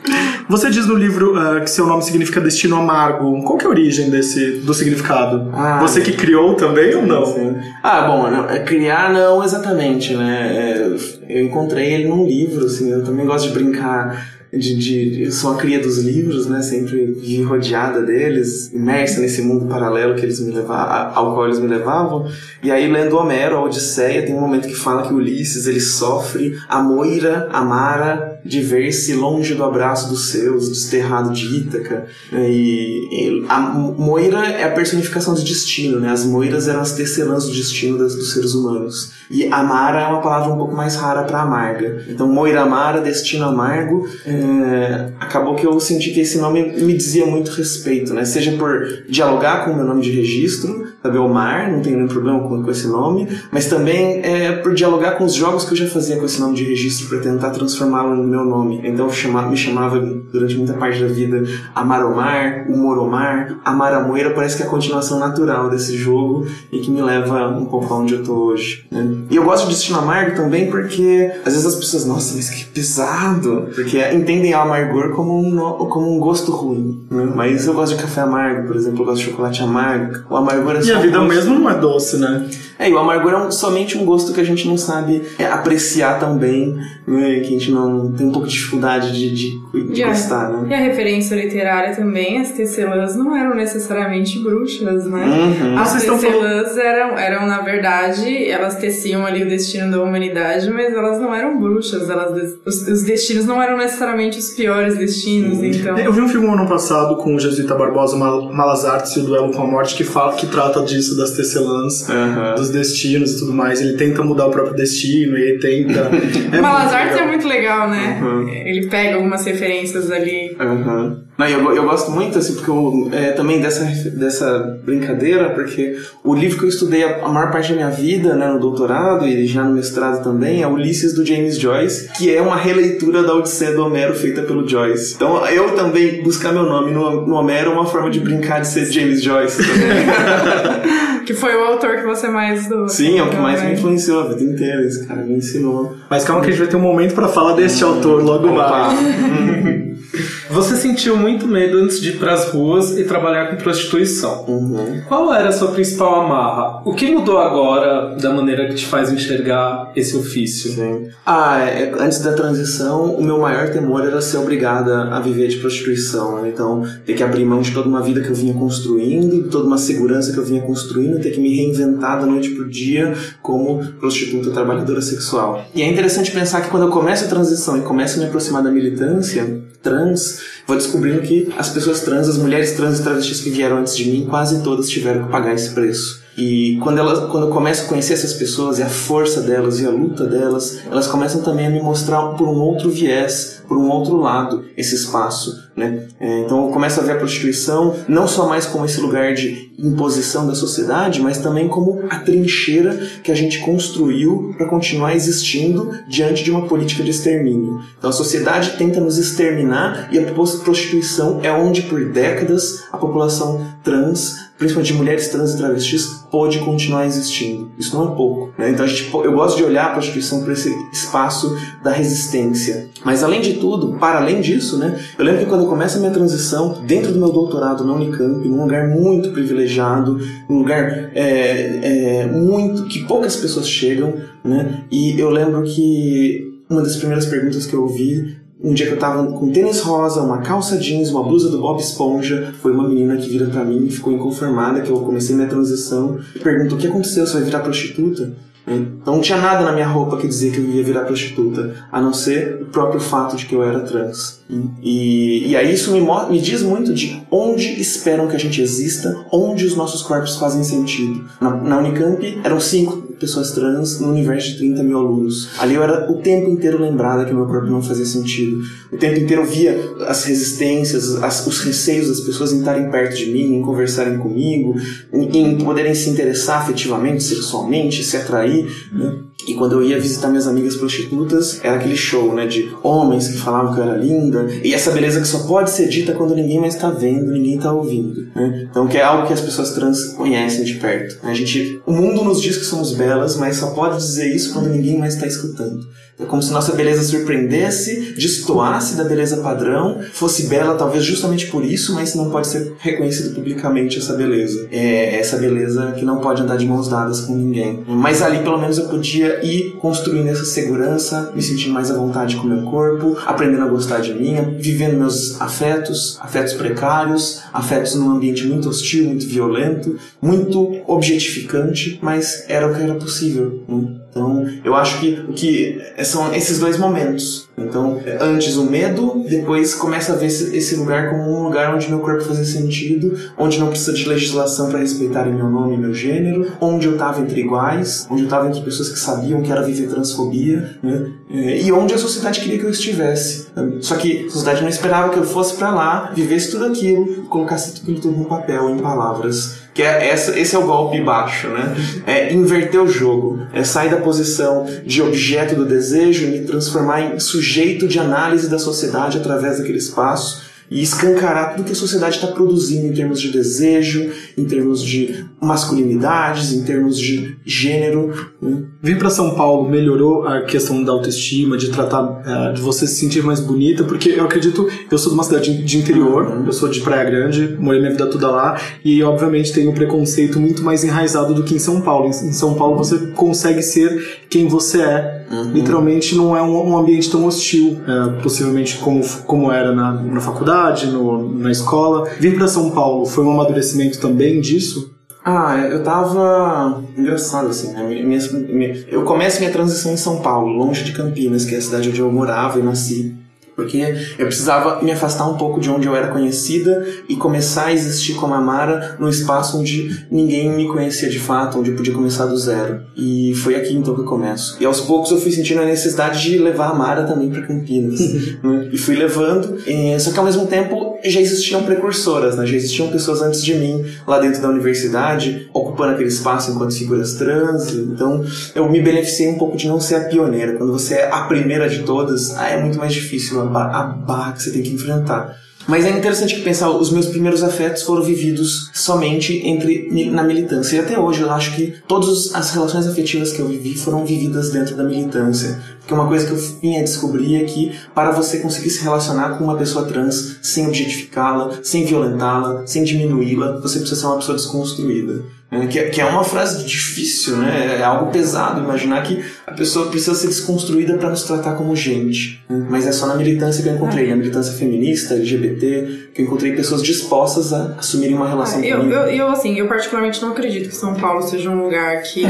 Você diz no livro ah, que seu nome significa destino amargo. Qual que é a origem desse, do significado? Ah. Você que criou também ou não? Sim. Ah, bom, não, é criar não exatamente, né? É, eu encontrei ele num livro, assim, eu também gosto de brincar de, de eu sou a cria dos livros, né? Sempre vivi rodeada deles, imersa nesse mundo paralelo que eles me levavam, ao qual eles me levavam. E aí lendo Homero, a Odisseia, tem um momento que fala que Ulisses ele sofre a moira amara de ver-se longe do abraço dos seus, desterrado de Ítaca. né? E, e a moira é a personificação de destino, né? As moiras eram as tecelãs do destino das, dos seres humanos. E amara é uma palavra um pouco mais rara para amarga. Então, moira amara, destino amargo. é, acabou que eu senti que esse nome me dizia muito respeito, né? Seja por dialogar com o meu nome de registro, sabe, Omar, não tenho nenhum problema com, com esse nome, mas também é, por dialogar com os jogos que eu já fazia com esse nome de registro para tentar transformá-lo meu nome. Então eu chamava, me chamava durante muita parte da vida Amaromar, Humoromar, Amaramoeira, parece que é a continuação natural desse jogo e que me leva um pouco aonde eu tô hoje. né? E eu gosto de Destino Amargo também porque às vezes as pessoas, nossa, mas que pesado, porque entendem a amargor como um, como um gosto ruim. né? Mas eu gosto de café amargo, por exemplo, eu gosto de chocolate amargo. O amargor é E a vida gosto. mesmo não é doce, né? É, e o amargor é um- somente um gosto que a gente não sabe é, apreciar tão bem, né, que a gente não tem um pouco de dificuldade de, de, de a- gostar, né? E a referência literária também, as tecelãs não eram necessariamente bruxas, né? Uhum. As Vocês estão tecelãs eram, eram, na verdade, elas teciam ali o destino da humanidade, mas elas não eram bruxas. Elas, os, os destinos não eram necessariamente os piores destinos, então... Eu vi um filme no ano passado com o Jesuíta Barbosa Mal- Malas Artes e o Duelo com a Morte que, fala, que trata disso, das tecelãs, Aham. dos destinos e tudo mais. Ele tenta mudar o próprio destino e ele tenta. É Malas Artes é muito legal, né? Né? Uhum. Ele pega algumas referências ali. Aham. Não, eu, eu gosto muito, assim, porque eu, é, também dessa, dessa brincadeira, porque o livro que eu estudei a, a maior parte da minha vida, né, no doutorado e já no mestrado também, é Ulisses do James Joyce, que é uma releitura da Odisseia do Homero feita pelo Joyce. Então eu também buscar meu nome no, no Homero é uma forma de brincar de ser James Joyce também. Que foi o autor que você mais do. Sim, é o que mais me influenciou a vida inteira, esse cara me ensinou. Mas calma que a gente vai ter um momento pra falar deste autor logo Opa. mais. Você sentiu muito medo antes de ir pras ruas e trabalhar com prostituição. Uhum. Qual era a sua principal amarra? O que mudou agora da maneira que te faz enxergar esse ofício? Sim. Ah, é, antes da transição, o meu maior temor era ser obrigada a viver de prostituição. né? Então, ter que abrir mão de toda uma vida que eu vinha construindo, toda uma segurança que eu vinha construindo, ter que me reinventar da noite pro dia como prostituta trabalhadora sexual. E é interessante pensar que quando eu começo a transição e começo a me aproximar da militância trans, vou descobrindo que as pessoas trans, as mulheres trans e travestis que vieram antes de mim, quase todas tiveram que pagar esse preço. E quando, elas, quando eu começo a conhecer essas pessoas e a força delas e a luta delas, elas começam também a me mostrar por um outro viés, por um outro lado, esse espaço. Né? É, então eu começo a ver a prostituição não só mais como esse lugar de imposição da sociedade, mas também como a trincheira que a gente construiu para continuar existindo diante de uma política de extermínio. Então a sociedade tenta nos exterminar e a prostituição é onde por décadas a população trans, principalmente de mulheres trans e travestis, pode continuar existindo. Isso não é pouco. Né? Então gente, eu gosto de olhar a prostituição por esse espaço da resistência. Mas além de tudo, para além disso, né, eu lembro que quando eu começo a minha transição, dentro do meu doutorado na Unicamp, num lugar muito privilegiado, num lugar é, é, muito que poucas pessoas chegam, né? E eu lembro que uma das primeiras perguntas que eu ouvi um dia que eu tava com tênis rosa, uma calça jeans, uma blusa do Bob Esponja, foi uma menina que vira pra mim ficou inconformada que eu comecei minha transição perguntou: o que aconteceu? Você vai virar prostituta? Então não tinha nada na minha roupa que dizia que eu ia virar prostituta, a não ser o próprio fato de que eu era trans. E, e aí isso me, me diz muito de onde esperam que a gente exista, onde os nossos corpos fazem sentido. Na, na Unicamp eram cinco pessoas trans no universo de 30 mil alunos. Ali eu era o tempo inteiro lembrada que meu corpo não fazia sentido. O tempo inteiro eu via as resistências, as- os receios das pessoas em estarem perto de mim, em conversarem comigo, em, em poderem se interessar afetivamente, sexualmente, se atrair. Né? E quando eu ia visitar minhas amigas prostitutas, era aquele show, né? De homens que falavam que eu era linda. E essa beleza que só pode ser dita quando ninguém mais tá vendo, ninguém tá ouvindo. Né? Então, que é algo que as pessoas trans conhecem de perto. né? A gente, o mundo nos diz que somos belas, mas só pode dizer isso quando ninguém mais tá escutando. É como se nossa beleza surpreendesse, destoasse da beleza padrão, fosse bela talvez justamente por isso, mas não pode ser reconhecido publicamente essa beleza. É essa beleza que não pode andar de mãos dadas com ninguém. Mas ali pelo menos eu podia ir construindo essa segurança, me sentindo mais à vontade com o meu corpo, aprendendo a gostar de mim, vivendo meus afetos, afetos precários, afetos num ambiente muito hostil, muito violento, muito objetificante, mas era o que era possível. né? Então, eu acho que que são esses dois momentos. Então, antes o medo, depois começa a ver esse, lugar como um lugar onde meu corpo fazia sentido, onde não precisa de legislação para respeitarem meu nome e meu gênero, onde eu estava entre iguais, onde eu estava entre pessoas que sabiam que era viver transfobia, né? É, e onde a sociedade queria que eu estivesse. Só que a sociedade não esperava que eu fosse para lá, vivesse tudo aquilo, colocasse tudo aquilo no papel, em palavras. Que é essa, esse é o golpe baixo, né? É inverter o jogo, é sair da posição de objeto do desejo e me transformar em sujeito de análise da sociedade através daquele espaço e escancarar tudo que a sociedade está produzindo em termos de desejo, em termos de masculinidades, em termos de gênero. Né? Vir para São Paulo melhorou a questão da autoestima, de tratar, eh, de você se sentir mais bonita, porque eu acredito, eu sou de uma cidade de interior, eu sou de Praia Grande, morei minha vida toda lá, e obviamente tenho um preconceito muito mais enraizado do que em São Paulo. Em São Paulo você consegue ser quem você é. Literalmente não é um, um ambiente tão hostil, eh, possivelmente como, como era na, na faculdade, no, na escola. Vir para São Paulo foi um amadurecimento também disso? Ah, eu tava. Engraçado assim, né? Minha- minha- Eu começo minha transição em São Paulo, longe de Campinas, que é a cidade onde eu morava e nasci. Porque eu precisava me afastar um pouco de onde eu era conhecida e começar a existir como Amara num espaço onde ninguém me conhecia de fato, onde eu podia começar do zero. E foi aqui então que eu começo. E aos poucos eu fui sentindo a necessidade de levar a Amara também para Campinas. né? E fui levando, e, só que ao mesmo tempo já existiam precursoras, né? já existiam pessoas antes de mim lá dentro da universidade, ocupando aquele espaço enquanto figuras trans. Então eu me beneficiei um pouco de não ser a pioneira. Quando você é a primeira de todas, é muito mais difícil a barra que você tem que enfrentar. Mas é interessante que pensar, os meus primeiros afetos foram vividos somente entre na militância. E até hoje eu acho que todas as relações afetivas que eu vivi foram vividas dentro da militância. Porque uma coisa que eu vim a descobrir é que para você conseguir se relacionar com uma pessoa trans sem objetificá-la, sem violentá-la, sem diminuí-la, você precisa ser uma pessoa desconstruída. Né? Que, é- que é uma frase difícil, né? É algo pesado imaginar que a pessoa precisa ser desconstruída para nos tratar como gente. né? Mas é só na militância que eu encontrei, na militância feminista, LGBT, que eu encontrei pessoas dispostas a assumirem uma relação Ah, eu, comigo. eu, eu, assim, eu particularmente não acredito que São Paulo seja um lugar que,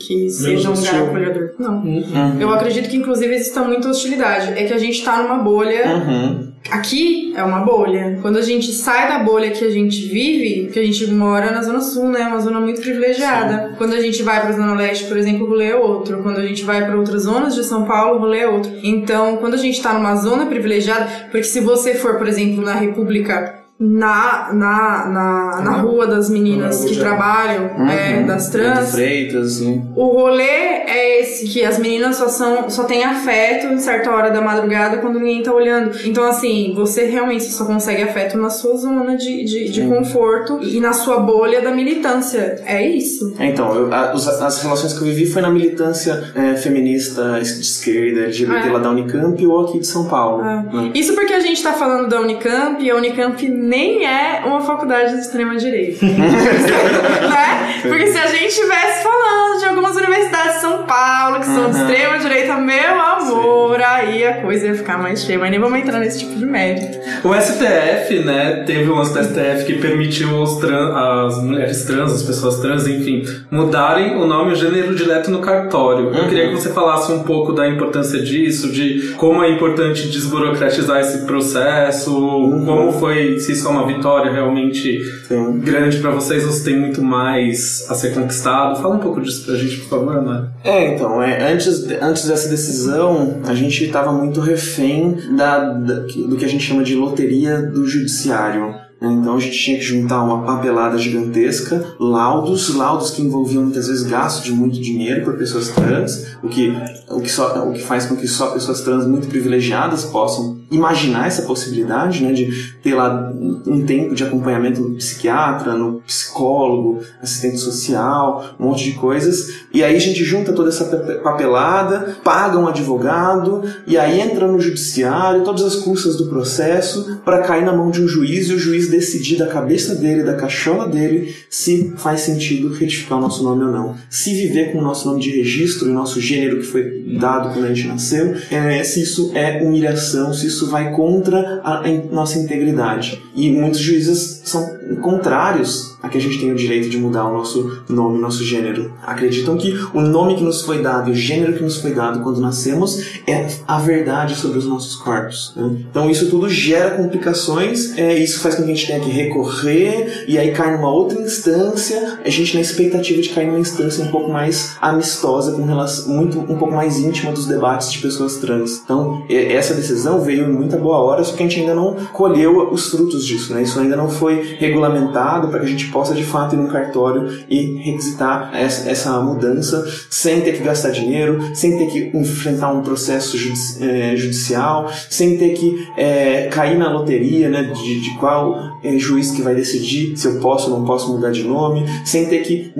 que seja um lugar acolhedor. Não. Uhum. Eu acredito que, inclusive, exista muita hostilidade. É que a gente tá numa bolha. Uhum. Aqui é uma bolha. Quando a gente sai da bolha que a gente vive, que a gente mora na Zona Sul, né? Uma zona muito privilegiada. Quando a gente vai pra Zona Leste, por exemplo, o rolê é outro. Quando a gente vai pra outras zonas de São Paulo, o rolê é outro. Então, quando a gente tá numa zona privilegiada, porque se você for, por exemplo, na República. Na, na, na, na rua das meninas que trabalham, é, Uhum. das Bento trans, Freitas, assim. o rolê é esse, que as meninas só são, só têm afeto em certa hora da madrugada quando ninguém tá olhando. Então, assim, você realmente só consegue afeto na sua zona de, de, de conforto e na sua bolha da militância. É isso. É, Então, eu- a- os- as relações que eu vivi foi na militância é, feminista de esquerda, LGBT É. lá da Unicamp ou aqui de São Paulo. É. né? Isso porque a gente tá falando da Unicamp e a Unicamp nem é uma faculdade de extrema-direita. né? Porque se a gente estivesse falando de algumas universidades de São Paulo que são de Uhum. extrema-direita, meu amor, aí a coisa ia ficar mais cheia. Mas nem vamos entrar nesse tipo de mérito. O STF, né, teve um lance do STF que permitiu os tran- as mulheres trans, as pessoas trans, enfim, mudarem o nome e o gênero direto no cartório. Eu Uhum. queria que você falasse um pouco da importância disso, de como é importante desburocratizar esse processo, Uhum. como foi, se isso é uma vitória realmente Sim. grande pra vocês ou se tem muito mais a ser conquistado. Fala um pouco disso pra gente, por favor, Ana. É, então, é, antes, antes dessa decisão, a gente estava muito refém da, da- do que a gente chama de loteria do judiciário. né? Então a gente tinha que juntar uma papelada gigantesca, laudos, laudos que envolviam muitas vezes gasto de muito dinheiro por pessoas trans, o que, o que, só, o que faz com que só pessoas trans muito privilegiadas possam imaginar essa possibilidade, né, de ter lá um tempo de acompanhamento no psiquiatra, no psicólogo, assistente social, um monte de coisas. E aí a gente junta toda essa pa- papelada, paga um advogado e aí entra no judiciário, todas as custas do processo para cair na mão de um juiz e o juiz decidir da cabeça dele, da cachola dele, se faz sentido retificar o nosso nome ou não. Se viver com o nosso nome de registro e o nosso gênero que foi dado quando a gente nasceu, é, se isso é humilhação, se isso vai contra a, a nossa integridade. E muitos juízes são contrários a que a gente tenha o direito de mudar o nosso nome, o nosso gênero. Acreditam que o nome que nos foi dado, o gênero que nos foi dado quando nascemos, é a verdade sobre os nossos corpos. né? Então isso tudo gera complicações, é, isso faz com que a gente tenha que recorrer e aí cai numa outra instância, a gente na expectativa de cair numa instância um pouco mais amistosa, com relação, muito, um pouco mais íntima dos debates de pessoas trans. Então e- essa decisão veio em muita boa hora, só que a gente ainda não colheu os frutos disso, né? Isso ainda não foi regulamentado para que a gente possa de fato ir num cartório e requisitar essa, essa mudança sem ter que gastar dinheiro, sem ter que enfrentar um processo judici- eh, judicial, sem ter que eh, cair na loteria, né? De, de qual eh, juiz que vai decidir se eu posso ou não posso mudar de nome, sem ter que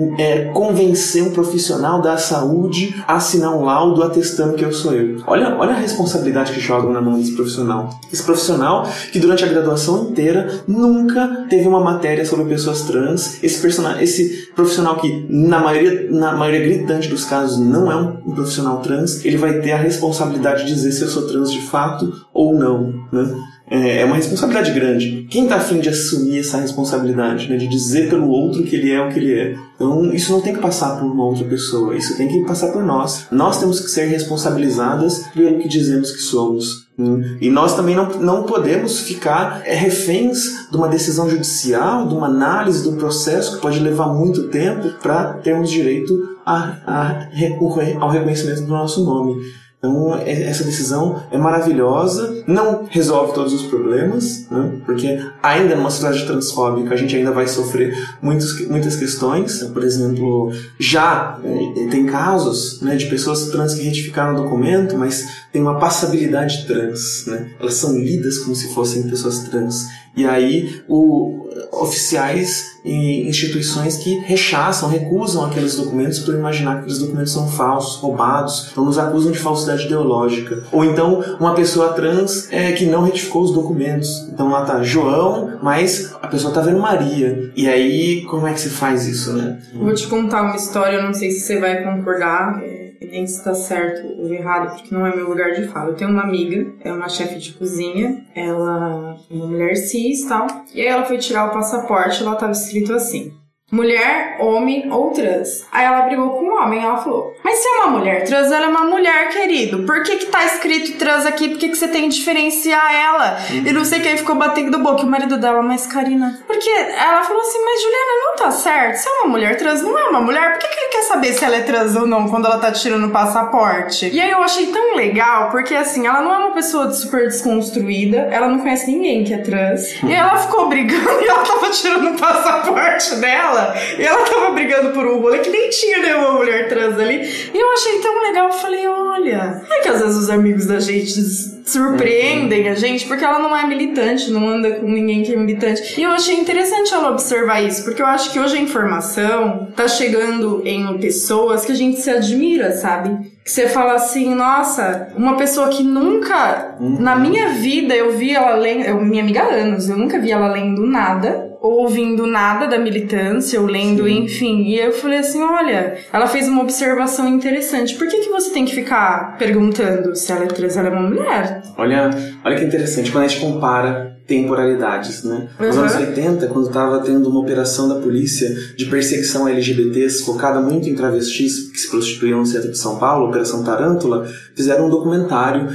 convencer um profissional da saúde a assinar um laudo atestando que eu sou eu. Olha, olha a responsabilidade que jogam na mão desse profissional. Esse profissional que durante a graduação inteira nunca teve uma matéria sobre pessoas trans. Esse, esse profissional que, na maioria, na maioria gritante dos casos, não é um, um profissional trans, ele vai ter a responsabilidade de dizer se eu sou trans de fato ou não. Né? É é uma responsabilidade grande. Quem tá afim de assumir essa responsabilidade, né? De dizer pelo outro que ele é o que ele é. Então, isso não tem que passar por uma outra pessoa, isso tem que passar por nós. Nós temos que ser responsabilizadas pelo que dizemos que somos. Hum. E nós também não, não podemos ficar é, reféns de uma decisão judicial, de uma análise, de um processo que pode levar muito tempo para termos direito a, a ao reconhecimento do nosso nome. Então, é- essa decisão é maravilhosa, não resolve todos os problemas, né? porque ainda numa sociedade transfóbica a gente ainda vai sofrer muitos, muitas questões. Por exemplo, já eh, tem casos né, de pessoas trans que retificaram o documento, mas tem uma passabilidade trans. Né? Elas são lidas como se fossem pessoas trans. E aí, o, oficiais e instituições que rechaçam, recusam aqueles documentos por imaginar que aqueles documentos são falsos, roubados, então nos acusam de falsidade ideológica. Ou então, uma pessoa trans é, que não retificou os documentos. Então lá tá João, mas a pessoa tá vendo Maria. E aí, como é que se faz isso, né? Vou te contar uma história, não sei se você vai concordar, nem se tá certo ou errado, porque não é meu lugar de fala. Eu tenho uma amiga, é uma chefe de cozinha, ela é uma mulher cis e tal, e aí ela foi tirar o passaporte, lá tava escrito assim. Mulher, homem ou trans. Aí ela brigou com o homem, ela falou: Mas se é uma mulher trans, ela é uma mulher, querido. Por que que tá escrito trans aqui? Por que que você tem que diferenciar ela? E não sei quem ficou batendo boca. O marido dela, mas Karina. Porque ela falou assim: Mas Juliana, não tá certo. Se é uma mulher trans, não é uma mulher. Por que que ele quer saber se ela é trans ou não quando ela tá tirando o passaporte? E aí eu achei tão legal, porque assim, ela não é uma pessoa super desconstruída, ela não conhece ninguém que é trans. E ela ficou brigando e ela tava tirando o passaporte dela. E ela tava brigando por um rolê que nem tinha nenhuma mulher trans ali. E eu achei tão legal. Eu falei, olha. É que às vezes os amigos da gente surpreendem a gente, porque ela não é militante, não anda com ninguém que é militante. E eu achei interessante ela observar isso, porque eu acho que hoje a informação tá chegando em pessoas que a gente se admira, sabe? Que você fala assim, nossa, uma pessoa que nunca, na minha vida, eu vi ela lendo, eu, minha amiga há anos, eu nunca vi ela lendo nada, ouvindo nada da militância, ou lendo, enfim. E eu falei assim, olha, ela fez uma observação interessante. Por que, que você tem que ficar perguntando se ela é trans, ela é uma mulher? Olha, olha que interessante, quando a gente compara temporalidades, né? Nos Uhum. anos 80, quando estava tendo uma operação da polícia de perseguição a LGBTs focada muito em travestis que se prostituíam no centro de São Paulo, Operação Tarântula, fizeram um documentário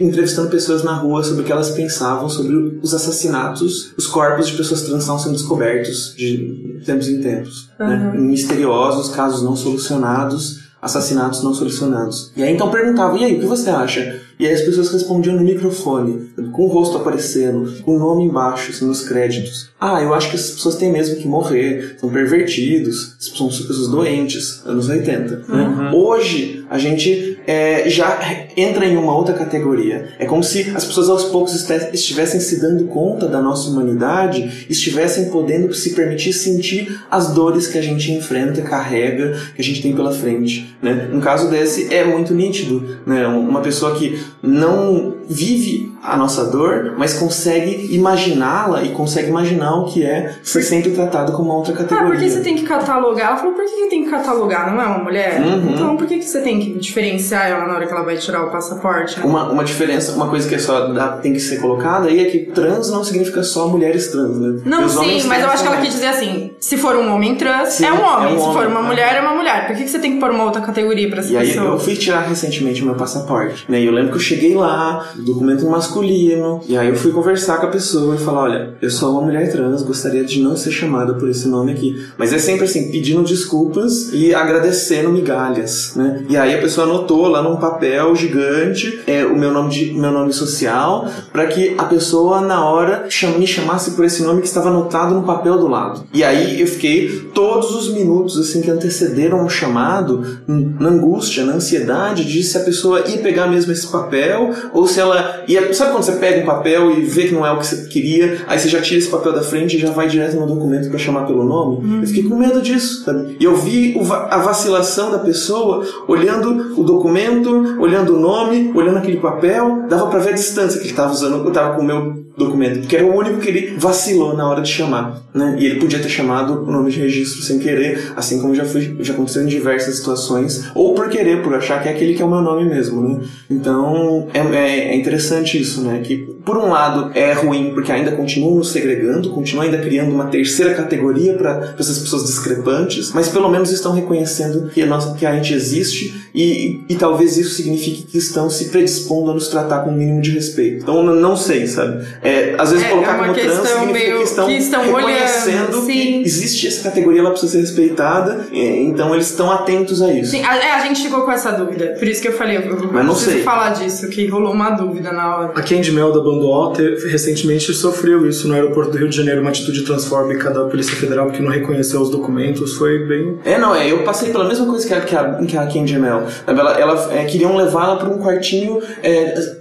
entrevistando pessoas na rua sobre o que elas pensavam sobre os assassinatos, os corpos de pessoas trans estão sendo descobertos de tempos em tempos, né? Misteriosos, casos não solucionados, assassinatos não solucionados. E aí então perguntavam, e aí, o que você acha? E aí as pessoas respondiam no microfone, com o rosto aparecendo, com o nome embaixo, assim, nos créditos. Ah, eu acho que as pessoas têm mesmo que morrer, são pervertidos, são pessoas doentes, anos 80. né? Hoje, a gente é, já entra em uma outra categoria. É como se as pessoas aos poucos estivessem se dando conta da nossa humanidade, estivessem podendo se permitir sentir as dores que a gente enfrenta, carrega, que a gente tem pela frente. Né? Um caso desse é muito nítido. Né? Uma pessoa que não vive a nossa dor, mas consegue imaginá-la e consegue imaginar o que é ser sempre tratado como uma outra Ah, categoria. por que você tem que catalogar? Ela falou, por que tem que catalogar? Não é uma mulher? Uhum. Então por que, você tem que diferenciar ela na hora que ela vai tirar o passaporte? Uma, uma diferença, uma coisa que é só dá- tem que ser colocada aí é que trans não significa só mulheres trans, né? Não, os sim, mas eu acho que ela quis dizer assim: se for um homem trans, Sim, é um homem. é um se for homem, uma é. mulher, é uma mulher. Por que, você tem que pôr uma outra categoria pra essa E aí pessoa? eu fui tirar recentemente meu passaporte, né? E eu lembro que eu cheguei lá, documento masculino, e aí eu fui conversar com a pessoa e falar, olha, eu sou uma mulher trans, gostaria de não ser chamada por esse nome aqui. Mas é sempre assim, pedindo desculpas e agradecendo migalhas, né? E aí a pessoa anotou lá num papel gigante é, o meu nome de meu nome social, para que a pessoa na hora me chamasse por esse nome que estava anotado no papel do lado. E aí eu fiquei todos os minutos assim que antecederam o chamado na angústia, na ansiedade de se a pessoa ia pegar mesmo esse papel ou se ela ia. Sabe quando você pega um papel e vê que não é o que você queria, aí você já tira esse papel da frente e já vai direto no documento para chamar pelo nome? Eu fiquei com medo disso, sabe? E eu vi a vacilação da pessoa olhando o documento, olhando o nome, olhando aquele papel, dava para ver a distância que ele estava usando, eu tava com o meu documento, porque era o único que ele vacilou na hora de chamar, né? E ele podia ter chamado o nome de registro sem querer, assim como já foi, já aconteceu em diversas situações, ou por querer, por achar que é aquele que é o meu nome mesmo, né? Então, é, é- é interessante isso, né? Que por um lado, é ruim porque ainda continuam nos segregando, continuam ainda criando uma terceira categoria para essas pessoas discrepantes, mas pelo menos estão reconhecendo que a, nossa, que a gente existe e, e, talvez isso signifique que estão se predispondo a nos tratar com o um mínimo de respeito. Então, não sei, sabe? É, às vezes É, colocar é uma como trans questão significa meio que estão, que estão reconhecendo olhando, que existe essa categoria, ela precisa ser respeitada, então eles estão atentos a isso. Sim, a, é, a gente ficou com essa dúvida. Por isso que eu falei, eu, eu Mas não preciso sei. falar disso, que rolou uma dúvida na hora. A Candy Mel da Banda Te- recentemente sofreu isso no aeroporto do Rio de Janeiro, uma atitude transfóbica da Polícia Federal que não reconheceu os documentos. Foi bem. É, não, é, eu passei pela mesma coisa que a, que a, que a Candy Mel. Ela, ela é, queriam levá-la para um quartinho é,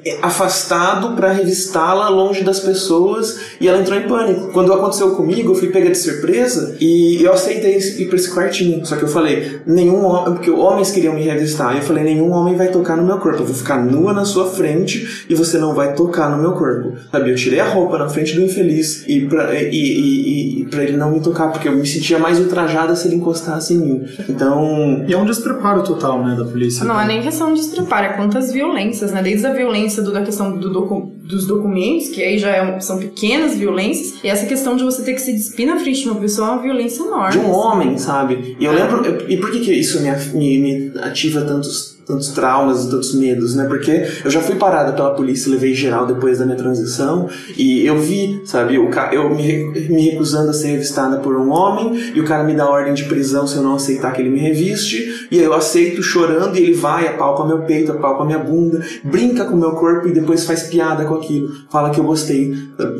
é, afastado para revistá-la longe das pessoas e ela entrou em pânico. Quando aconteceu comigo, eu fui pega de surpresa e eu aceitei ir para esse quartinho. Só que eu falei, nenhum homem, porque homens queriam me revistar. Eu falei, nenhum homem vai tocar no meu corpo. Eu vou ficar nua na sua frente e você não vai tocar no meu corpo. Sabe, eu tirei a roupa na frente do infeliz e pra, e, e, e, pra ele não me tocar, porque eu me sentia mais ultrajada se ele encostasse em mim. Então, E é um despreparo total, né, da polícia. Não é nem questão de estrupar, é quantas violências, né? Desde a violência do- da questão do docu- dos documentos, que aí já é são pequenas violências, e essa questão de você ter que se despir na frente de uma pessoa é uma violência enorme. de um homem, sabe? E eu lembro. eu- e por que, que isso me, me, me ativa tantos, tantos traumas e tantos medos, né? Porque eu já fui parada pela polícia, levei geral depois da minha transição, e eu vi, sabe, o ca- eu me, re- me recusando a ser revistada por um homem, e o cara me dá ordem de prisão se eu não aceitar que ele me reviste, e aí eu aceito chorando, e ele vai, apalpa meu peito, apalpa minha bunda, brinca com meu corpo e depois faz piada com aquilo. Fala que eu gostei,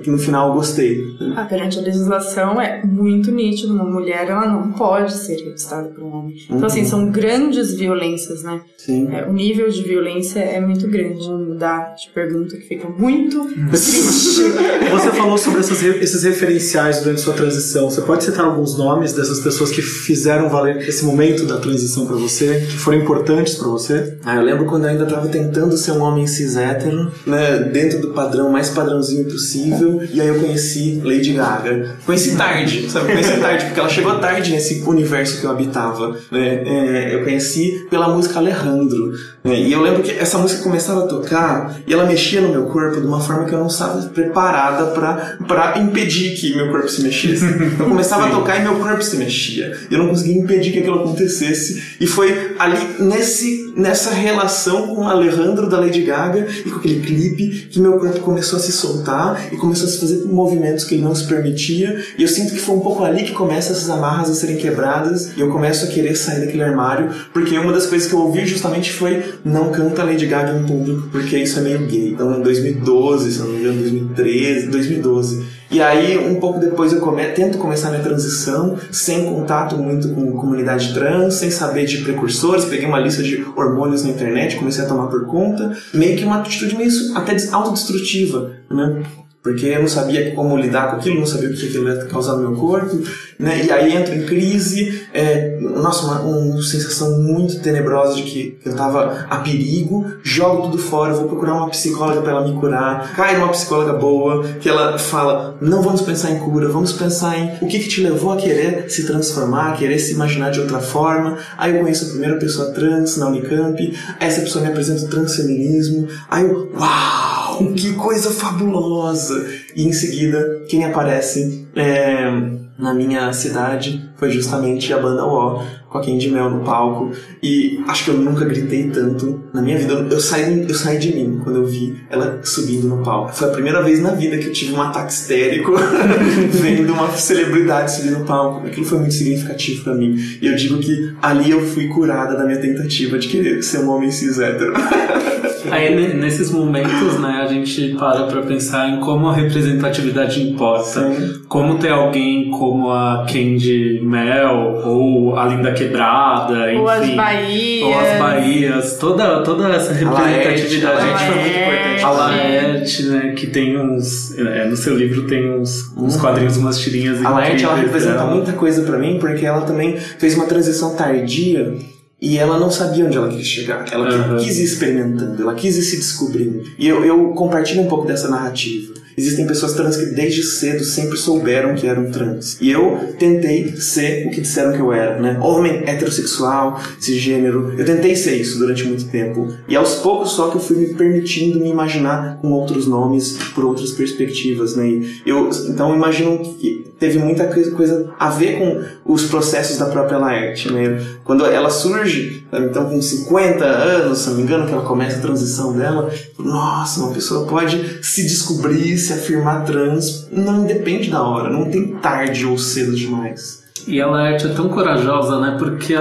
que no final eu gostei. Ah, perante a legislação é muito nítido, uma mulher ela não pode ser revistada por um homem. Então, assim, são grandes violências, né? Sim. É, o nível de violência é muito grande. Vamos mudar de pergunta que fica muito triste. Você falou sobre essas esses referenciais durante sua transição. Você pode citar alguns nomes dessas pessoas que fizeram valer esse momento da transição pra você, que foram importantes pra você? Ah, eu lembro quando eu ainda tava tentando ser um homem cis hétero, né, dentro do padrão mais padrãozinho possível, e aí eu conheci Lady Gaga. Conheci tarde, sabe? Conheci tarde, porque ela chegou tarde nesse universo que eu habitava, né? É, eu conheci pela música Alejandro, né? E eu lembro que essa música começava a tocar e ela mexia no meu corpo de uma forma que eu não estava preparada pra, pra impedir que meu corpo se mexesse. Eu começava a tocar e meu corpo se mexia. Eu não conseguia impedir que aquilo acontecesse. E foi ali nesse, nessa relação com o Alejandro da Lady Gaga e com aquele clipe que meu corpo começou a se soltar e começou a se fazer movimentos que ele não se permitia. E eu sinto que foi um pouco ali que começam essas amarras a serem quebradas e eu começo a querer sair daquele armário, porque uma das coisas que eu ouvi justamente foi não canta Lady Gaga em público, porque isso é meio gay. Então em 2012, se não me engano, 2013, 2012. E aí, um pouco depois, eu come- tento começar minha transição, sem contato muito com comunidade trans, sem saber de precursores, peguei uma lista de hormônios na internet, comecei a tomar por conta, meio que uma atitude meio até des- autodestrutiva, né? Porque eu não sabia como lidar com aquilo, não sabia o que aquilo ia causar no meu corpo, né? E aí entro em crise, é, nossa, uma, uma sensação muito tenebrosa de que eu tava a perigo, jogo tudo fora, vou procurar uma psicóloga para ela me curar, cai numa psicóloga boa, que ela fala, não vamos pensar em cura, vamos pensar em o que que te levou a querer se transformar, a querer se imaginar de outra forma. Aí eu conheço a primeira pessoa trans na Unicamp, essa pessoa me apresenta o transfeminismo, aí eu, uau, que coisa fabulosa! E em seguida, quem aparece é, na minha cidade foi justamente a banda O, com a Candy Mel no palco. E acho que eu nunca gritei tanto na minha vida. Eu saí, eu saí de mim quando eu vi ela subindo no palco. Foi a primeira vez na vida que eu tive um ataque histérico vendo uma celebridade subir no palco. Aquilo foi muito significativo pra mim. E eu digo que ali eu fui curada da minha tentativa de querer ser um homem cis hétero. Aí ne- nesses momentos, né, a gente para pra pensar em como a representatividade importa. Sim. Como ter alguém como a Candy Mel ou a Linda Quebrada, enfim. Ou as Bahias. Ou as Bahias, toda, toda essa representatividade. A Laerte, é foi muito importante. A Laerte, né, que tem uns. é, no seu livro tem uns, uns quadrinhos, umas tirinhas A Laerte, ela representa dela. muita coisa pra mim, porque ela também fez uma transição tardia e ela não sabia onde ela quis chegar. Ela Uhum. quis ir experimentando, ela quis ir se descobrindo. E eu, eu compartilho um pouco dessa narrativa. Existem pessoas trans que desde cedo sempre souberam que eram trans. E eu tentei ser o que disseram que eu era, né? Homem heterossexual, cisgênero. Eu tentei ser isso durante muito tempo. E aos poucos só que eu fui me permitindo me imaginar com outros nomes, por outras perspectivas, né? E eu, então eu imagino que teve muita coisa, a ver com os processos da própria Laerte, né? Quando ela surge, então com 50 anos, se não me engano, que ela começa a transição dela, nossa, uma pessoa pode se descobrir, se afirmar trans, não depende da hora, não tem tarde ou cedo demais. E a Laerte é tão corajosa, né? Porque,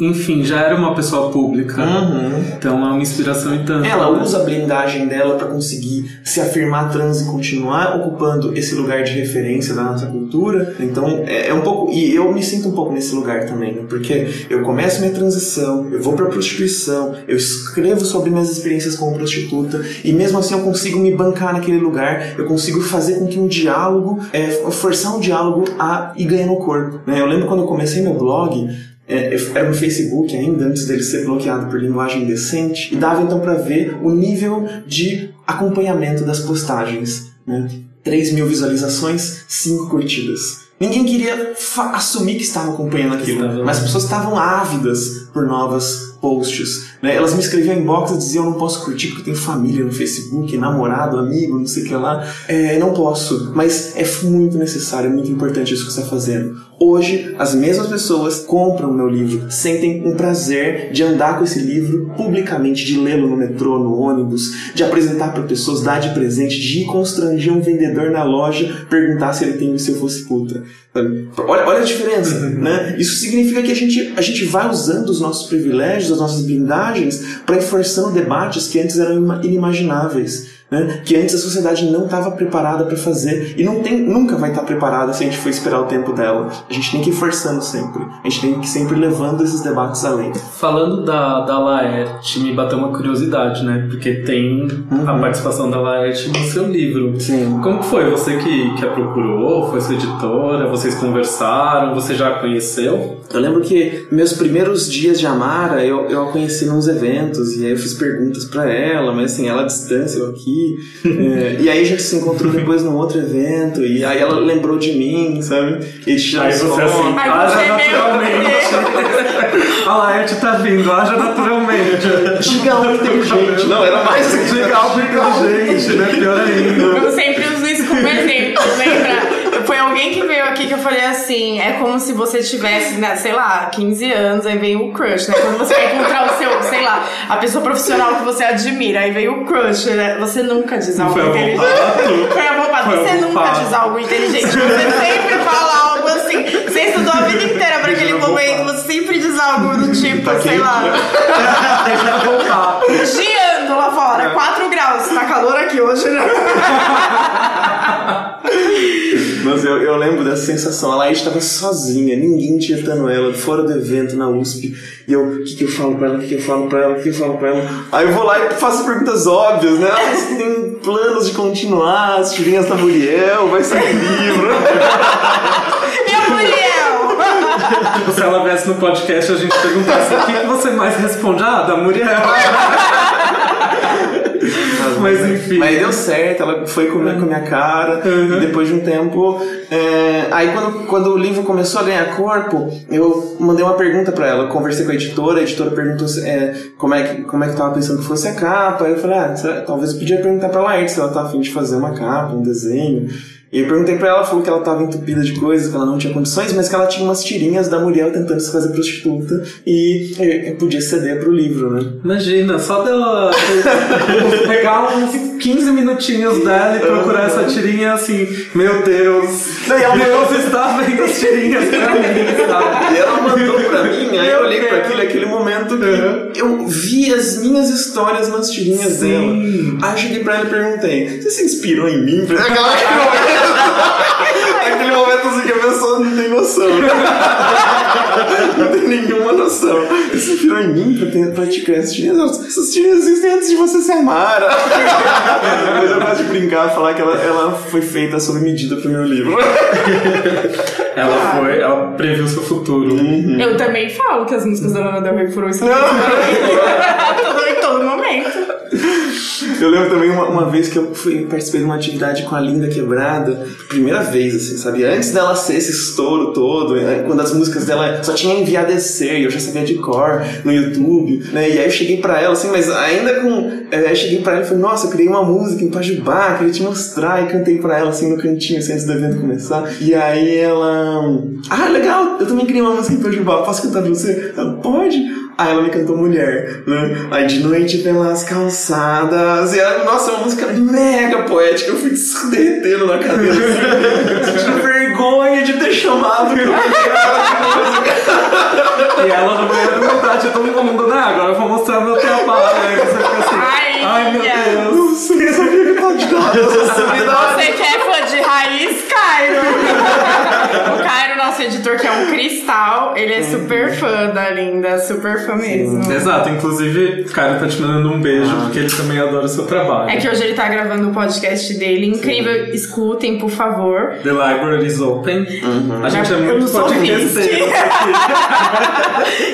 enfim, já era uma pessoa pública. Então é uma inspiração e tanto. Ela né? usa a blindagem dela para conseguir se afirmar trans e continuar ocupando esse lugar de referência da nossa cultura. Então é, é um pouco. E eu me sinto um pouco nesse lugar também, né? Porque eu começo minha transição, eu vou pra prostituição, eu escrevo sobre minhas experiências como prostituta e mesmo assim eu consigo me bancar naquele lugar, eu consigo fazer com que um diálogo, é, forçar um diálogo a ir ganhando corpo. Né? Eu lembro quando eu comecei meu blog. É, era no Facebook ainda, antes dele ser bloqueado por linguagem indecente, e dava então para ver o nível de acompanhamento das postagens. Né? 3 mil visualizações, 5 curtidas. Ninguém queria assumir que estava acompanhando aquilo, mas as pessoas estavam ávidas por novas posts. Né? Elas me escreviam em inbox e diziam: Eu não posso curtir porque eu tenho família no Facebook, namorado, amigo, não sei o que lá. É, não posso, mas é muito necessário, é muito importante isso que você está fazendo. Hoje, as mesmas pessoas compram meu livro, sentem um prazer de andar com esse livro publicamente, de lê-lo no metrô, no ônibus, de apresentar para pessoas, dar de presente, de ir constranger um vendedor na loja, perguntar se ele tem o se eu fosse puta. Olha, olha a diferença, né? Isso significa que a gente, a gente vai usando os nossos privilégios, as nossas blindagens, para ir forçando debates que antes eram ima- inimagináveis. Né? Que antes a sociedade não estava preparada para fazer e não tem, nunca vai estar preparada se a gente for esperar o tempo dela. A gente tem que ir forçando sempre. A gente tem que ir sempre levando esses debates além. Falando da, da Laerte, me bateu uma curiosidade, né? Porque tem a participação da Laerte no seu livro. Sim. Como foi? Você que, que a procurou? Foi sua editora? Vocês conversaram? Você já a conheceu? Eu lembro que meus primeiros dias de Amara eu, eu a conheci nos eventos e aí eu fiz perguntas pra ela, mas assim, ela à distância, eu aqui. É, e aí a gente se encontrou depois num outro evento e aí ela lembrou de mim, sabe? E tirou Aí você assim, haja é naturalmente. a Laerte tá vindo, haja naturalmente. Diga algo inteligente. Não, era mais Diga algo inteligente, né? Pior ainda. Eu sempre uso isso como exemplo, lembra? Foi alguém que veio aqui que eu falei assim: é como se você tivesse, né, sei lá, 15 anos, aí veio o crush, né? Quando você vai encontrar o seu, sei lá, a pessoa profissional que você admira, aí veio o crush, né? Você nunca diz algo Foi inteligente. avultado. Foi. Foi Você nunca diz algo inteligente. Você sempre fala algo assim. Você estudou a vida inteira pra aquele momento, você sempre diz algo do tipo, sei lá. Deixa eu voltar. Giando lá fora, 4 graus. Tá calor aqui hoje, né? Mas eu, eu lembro dessa sensação. A Laís estava sozinha, ninguém tietando ela, fora do evento, na USP. E eu, o que, que eu falo pra ela, o que, que eu falo pra ela, o que, que eu falo pra ela. Aí eu vou lá e faço perguntas óbvias, né? Ah, você tem planos de continuar, as tirinhas da Muriel, vai sair livro. E a Muriel? Tipo, se ela viesse no podcast a gente perguntasse o que, que você mais responde? Ah, da Muriel. Mas enfim. Mas deu certo, ela foi com a minha, com a minha cara. Uhum. E depois de um tempo. é, aí quando, quando o livro começou a ganhar corpo, eu mandei uma pergunta pra ela. Eu conversei com a editora, a editora perguntou se, é, como, é que, como é que eu tava pensando que fosse a capa. Aí eu falei, ah, talvez eu podia perguntar pra Laerte se ela tá afim de fazer uma capa, um desenho. E eu perguntei pra ela, ela falou que ela tava entupida de coisas, que ela não tinha condições, mas que ela tinha umas tirinhas da Muriel tentando se fazer prostituta e é, podia ceder pro livro, né? Imagina, só dela pegar uns 15 minutinhos dela e procurar essa tirinha assim, meu Deus, Não, e ela Deus está vendo as tirinhas pra mim, sabe? E ela mandou pra mim, aí eu olhei pra aquilo, aquele momento que eu vi as minhas histórias nas tirinhas Sim. dela. Aí eu cheguei pra ela e perguntei: Você se inspirou em mim? Aquela- Aquele momento, assim que a pessoa não tem noção. Não tem nenhuma noção. Você se inspirou em mim pra, ter, pra te criar essas tirinhas? Essas tirinhas existem antes de você se amar. Mas eu gosto de brincar, falar que ela, ela foi feita sob medida pro meu livro. Ela foi, ela previu seu futuro. Eu também falo que as músicas da Lana Del Rey foram escritas mim. em todo momento. Eu lembro também uma, uma vez que eu fui participei de uma atividade com a Linda Quebrada, primeira vez, assim, sabe? Antes dela ser esse estouro todo, né? quando as músicas dela só tinha enviado descer, eu já sabia de cor no YouTube, né? E aí eu cheguei pra ela, assim, mas ainda com. é, eu cheguei pra ela e falei, nossa, eu criei uma música em Pajubá, queria te mostrar, e cantei pra ela, assim, no cantinho, assim, antes do evento começar. E aí ela. Ah, legal, eu também criei uma música em Pajubá, posso cantar pra você? Ela, Pode. Aí ela me cantou Mulher, né? Aí de noite pelas calçadas. E ela, nossa, é uma música mega poética. Eu fui derretendo na cadeira. Assim, sentindo vergonha de ter chamado música. E ela no meio da metade, todo mundo, né? Agora eu vou mostrar meu trabalho. Aí você fica assim, Ai, ai meu minha. Deus. Subidade. Você que é fã de raiz, Cairo. o Cairo, nosso editor, que é um cristal, ele é super fã da Linda, super fã mesmo. Exato, inclusive, o cara tá te mandando um beijo, porque ele também adora o seu trabalho. É que hoje ele tá gravando o podcast dele, incrível. Escutem, por favor. The Library is Open. A gente é muito aqui.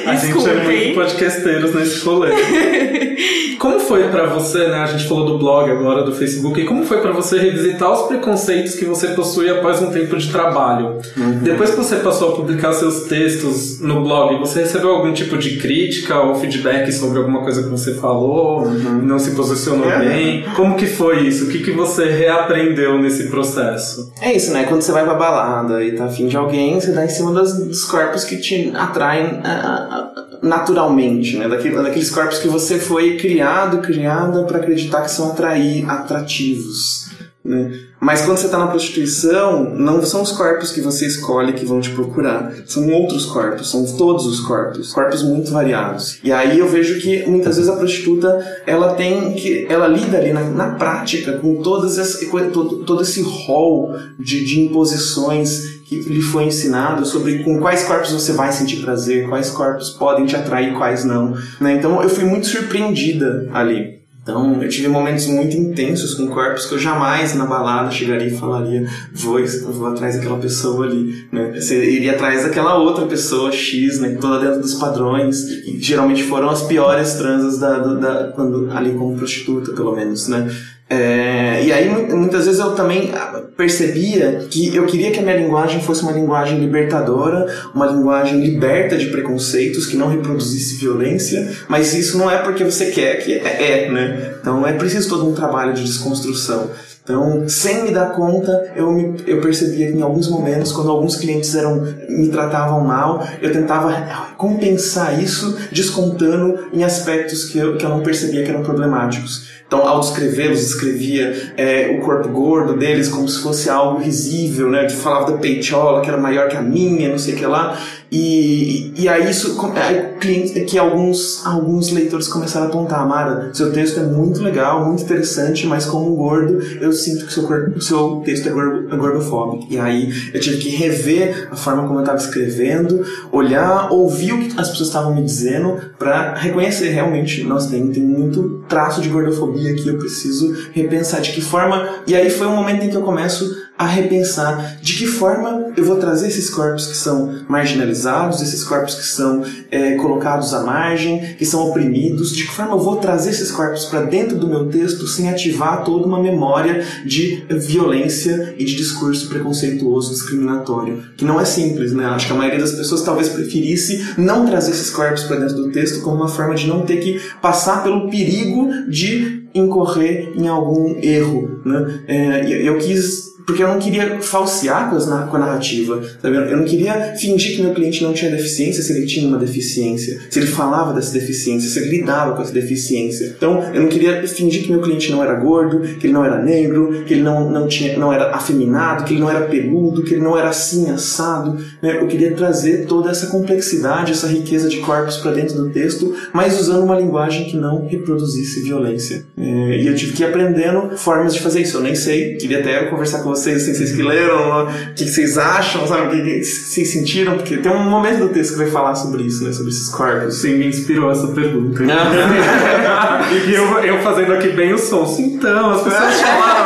A gente é muito podcasteiros nesse rolê. Como foi pra você, né? A gente falou do blog agora, do Facebook. E como foi pra você revisitar os preconceitos que você possui após um tempo de trabalho? Depois que você passou a publicar seus textos no blog, você recebeu algum tipo de crítica ou feedback sobre alguma coisa que você falou? Não se posicionou É. bem? Como que foi isso? O que, que você reaprendeu nesse processo? É isso, né? Quando você vai pra balada e tá afim de alguém, você dá em cima das- dos corpos que te atraem ah, ah, ah, naturalmente, né? Daquele- daqueles corpos que você foi criado, criada pra acreditar que são atrair, atrativos. Né? Mas quando você tá na prostituição, não são os corpos que você escolhe que vão te procurar. São outros corpos, são todos os corpos. Corpos muito variados. E aí eu vejo que muitas vezes a prostituta, ela tem que. Ela lida ali na, na prática com todas esse, todo, todo esse rol de, de imposições que lhe foi ensinado sobre com quais corpos você vai sentir prazer, quais corpos podem te atrair, quais não. Né? Então eu fui muito surpreendida ali. Então, eu tive momentos muito intensos com corpos que eu jamais na balada chegaria e falaria, vou, vou atrás daquela pessoa ali, né? Você iria atrás daquela outra pessoa X, né? Toda dentro dos padrões, que geralmente foram as piores transas da, do- da, quando, ali como prostituta, pelo menos, né? É, e aí mu- muitas vezes eu também ah, percebia que eu queria que a minha linguagem fosse uma linguagem libertadora, uma linguagem liberta de preconceitos, que não reproduzisse violência, mas isso não é porque você quer que é, é, né? Então é preciso todo um trabalho de desconstrução. Então, sem me dar conta, eu, me, eu percebia que em alguns momentos, quando alguns clientes eram, me tratavam mal, eu tentava compensar isso descontando em aspectos que eu, que eu não percebia que eram problemáticos. Então, ao descrevê-los, escrevia é, o corpo gordo deles como se fosse algo risível, né? Eu falava da peitola, que era maior que a minha, não sei o que lá. E, e aí isso, aí, clientes, que alguns, alguns leitores começaram a apontar, Mara, seu texto é muito legal, muito interessante, mas como gordo, eu sinto que seu, seu texto é, é gordofóbico. E aí eu tive que rever a forma como eu estava escrevendo, olhar, ouvir o que as pessoas estavam me dizendo, para reconhecer realmente, nossa, tem, tem muito traço de gordofobia aqui, eu preciso repensar de que forma. E aí foi um momento em que eu começo a repensar de que forma eu vou trazer esses corpos que são marginalizados, esses corpos que são é, colocados à margem, que são oprimidos, de que forma eu vou trazer esses corpos para dentro do meu texto sem ativar toda uma memória de violência e de discurso preconceituoso, discriminatório, que não é simples, né? Acho que a maioria das pessoas talvez preferisse não trazer esses corpos para dentro do texto como uma forma de não ter que passar pelo perigo de incorrer em algum erro, né? É, eu quis porque eu não queria falsear com, a narrativa, sabe? Eu não queria fingir que meu cliente não tinha deficiência se ele tinha uma deficiência, se ele falava dessa deficiência, se ele lidava com essa deficiência. Então, eu não queria fingir que meu cliente não era gordo, que ele não era negro, que ele não, não, tinha, não era afeminado, que ele não era peludo, que ele não era assim, assado. Né? Eu queria trazer toda essa complexidade, essa riqueza de corpos para dentro do texto, mas usando uma linguagem que não reproduzisse violência. É, e eu tive que ir aprendendo formas de fazer isso. Eu nem sei, queria até conversar com vocês, assim, vocês que leram, o que vocês acham, sabe? O que que vocês sentiram? Porque tem um momento do texto que vai falar sobre isso, né? Sobre esses corpos. Sim, me inspirou essa pergunta. e eu, eu fazendo aqui bem o som. Então, as pessoas falaram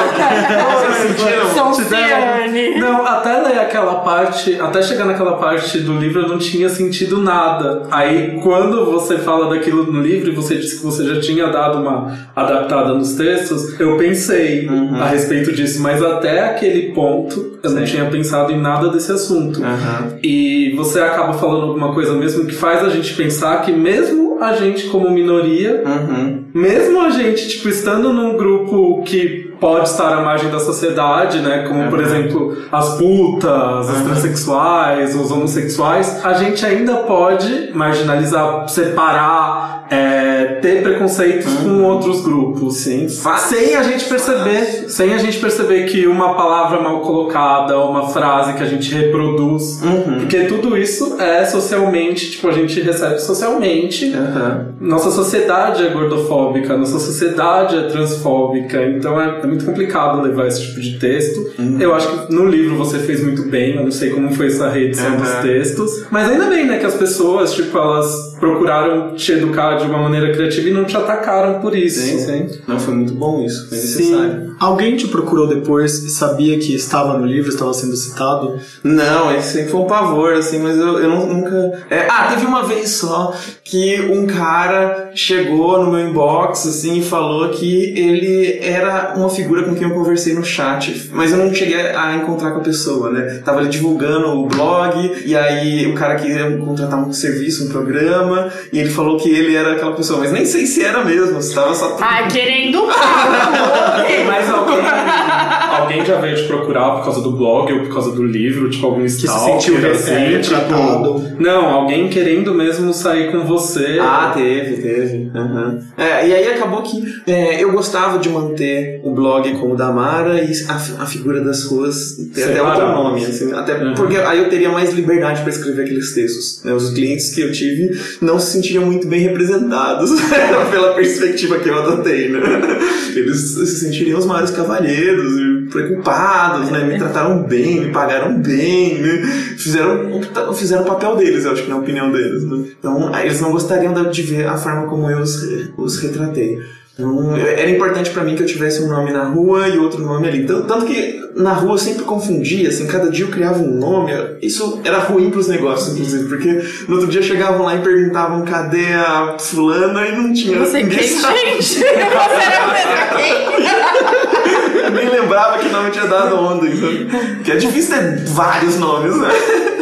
sentiram? Sonciane. Não, até ler aquela parte, até chegar naquela parte do livro eu não tinha sentido nada. Aí quando você fala daquilo no livro e você disse que você já tinha dado uma adaptada nos textos, eu pensei a respeito disso, mas até aquele ponto eu não tinha pensado em nada desse assunto. Aham. E você acaba falando alguma coisa mesmo que faz a gente pensar que mesmo a gente como minoria, Uhum. mesmo a gente, tipo, estando num grupo que pode estar à margem da sociedade, né? Como, por exemplo, as putas, os transexuais, os homossexuais, a gente ainda pode marginalizar, separar, é, ter preconceitos com outros grupos. Sim. Sem a gente perceber, sem a gente perceber que uma palavra mal colocada, uma frase que a gente reproduz, porque tudo isso é socialmente, tipo, a gente recebe socialmente. Aham. Nossa sociedade é gordofóbica, nossa sociedade é transfóbica, então é, é muito complicado levar esse tipo de texto. Eu acho que no livro você fez muito bem, eu não sei como foi essa reedição Uhum. dos textos, mas ainda bem, né, que as pessoas, tipo, elas procuraram te educar de uma maneira criativa e não te atacaram por isso. Sim, sim. Não, foi muito bom isso. Foi Sim. necessário. Alguém te procurou depois e sabia que estava no livro, estava sendo citado? Não, esse sempre foi um pavor, assim, mas eu, eu não- nunca. É, ah, teve uma vez só que um cara chegou no meu inbox, assim, e falou que ele era uma figura com quem eu conversei no chat, mas eu não cheguei a encontrar com a pessoa, né? Tava ali divulgando o blog, e aí o cara queria contratar um serviço, um programa, e ele falou que ele era aquela pessoa, mas nem sei se era mesmo, se tava só. Ai, querendo papo. Mas alguém, alguém já veio te procurar por causa do blog ou por causa do livro, tipo algum se stalker, sentiu re- assim, é, tipo... retratado. Não, alguém querendo mesmo sair com você. Ah, teve, teve. Aham. É, e aí acabou que é, eu gostava de manter o blog como o da Mara e a, a figura das ruas ter até outro nome. Assim, até Uhum. porque aí eu teria mais liberdade para escrever aqueles textos. né? Os clientes que eu tive não se sentiam muito bem representados pela perspectiva que eu adotei. Né? Eles se sentiriam os maiores cavalheiros, preocupados, né? me trataram bem, me pagaram bem, né? fizeram, o- fizeram o papel deles, eu acho que na opinião deles. Né? Então, eles não gostariam de ver a forma como eu os, os retratei. Então, era importante pra mim que eu tivesse um nome na rua e outro nome ali. Tanto, tanto que na rua eu sempre confundia, assim, cada dia eu criava um nome. Isso era ruim pros negócios, inclusive, porque no outro dia chegavam lá e perguntavam cadê a fulana e não tinha Você ninguém quem, sabia. gente? Você era quem? Nem lembrava que nome tinha dado ontem. Sabe? Que é difícil ter vários nomes, né?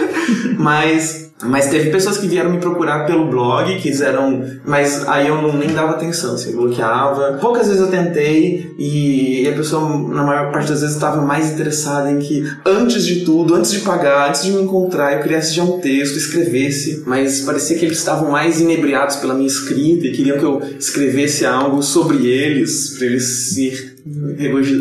Mas, mas teve pessoas que vieram me procurar pelo blog, quiseram. Mas aí eu não, nem dava atenção, assim, eu bloqueava. Poucas vezes eu tentei e a pessoa, na maior parte das vezes, estava mais interessada em que, antes de tudo, antes de pagar, antes de me encontrar, eu criasse já um texto, escrevesse. Mas parecia que eles estavam mais inebriados pela minha escrita e queriam que eu escrevesse algo sobre eles, para eles se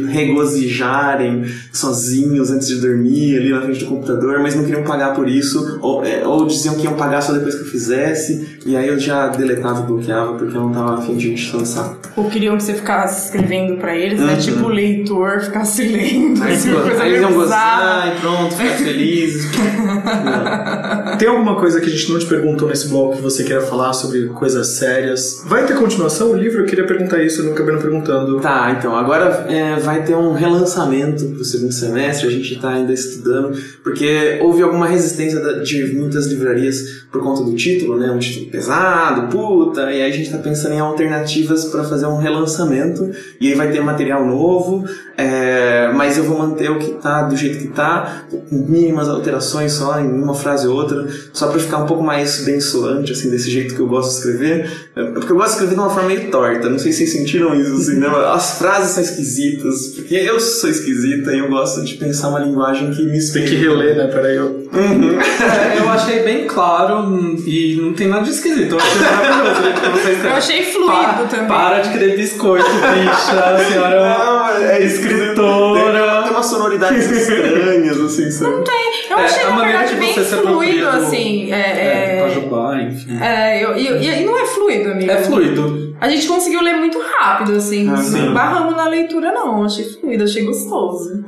regozijarem sozinhos antes de dormir ali na frente do computador, mas não queriam pagar por isso, ou, é, ou diziam que iam pagar só depois que eu fizesse, e aí eu já deletava e bloqueava porque eu não tava afim de saco. Ou queriam que você ficasse escrevendo pra eles, né? Uhum. Tipo o leitor ficasse lendo. Aí, assim, aí eles iam gozar e pronto, ficar felizes. Tem alguma coisa que a gente não te perguntou nesse bloco que você queira falar sobre coisas sérias? Vai ter continuação o livro? Eu queria perguntar isso, eu não acabei não perguntando. Tá, então agora é, vai ter um relançamento pro segundo semestre, a gente tá ainda estudando, porque houve alguma resistência de muitas livrarias por conta do título, né? Um título pesado, puta, e aí a gente tá pensando em alternativas para fazer um relançamento, e aí vai ter material novo, é, mas eu vou manter o que tá do jeito que tá, com mínimas alterações só, em uma frase ou outra, só para ficar um pouco mais bem soante, assim, desse jeito que eu gosto de escrever, É, porque eu gosto de escrever de uma forma meio torta, não sei se vocês sentiram isso, assim, né? As frases são esquisitas, porque eu sou esquisita e eu gosto de pensar uma linguagem que me Tem explique. que reler, né? Peraí, eu... É, eu achei bem claro e não tem nada de esquisito. Eu achei maravilhoso escreve. Eu achei fluido Pa- também. Para de querer biscoito, bicha. A senhora é Não, é escritora. Tem umas sonoridades estranhas, assim, sabe? Eu É, achei, a na verdade, bem fluido, do- assim. É, É, é, roubar, enfim. É, eu, e, e- e não é fluido, amigo. É fluido. A gente conseguiu ler muito rápido, assim. Ah, não barramos na leitura, não. Achei fluido, achei gostoso.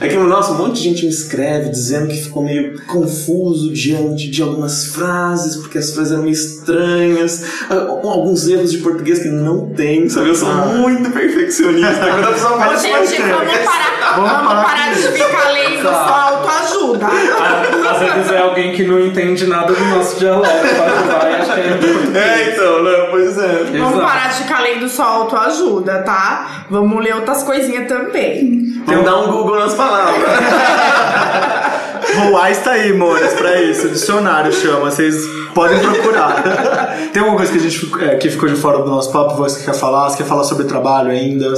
É. É que, nossa, um monte de gente me escreve dizendo que ficou meio confuso diante de algumas frases, porque as frases eram meio estranhas, ah, alguns erros de português que não tem, sabe? Eu sou muito perfeccionista. Quando a pessoa fala Gente, vamos parar, Vamos parar parar de ficar lendo só autoajuda. Às vezes é alguém que não entende nada do nosso dialeto é então, não, pois é. Vamos Exato. parar de ficar lendo só autoajuda, tá? Vamos ler outras coisinhas também. Vamos dar um Google nas palavras. Voar está aí, Mores, pra isso. Dicionário chama, vocês podem procurar. Tem alguma coisa que a gente é, que ficou de fora do nosso papo, você que quer falar? Você quer falar sobre trabalho ainda?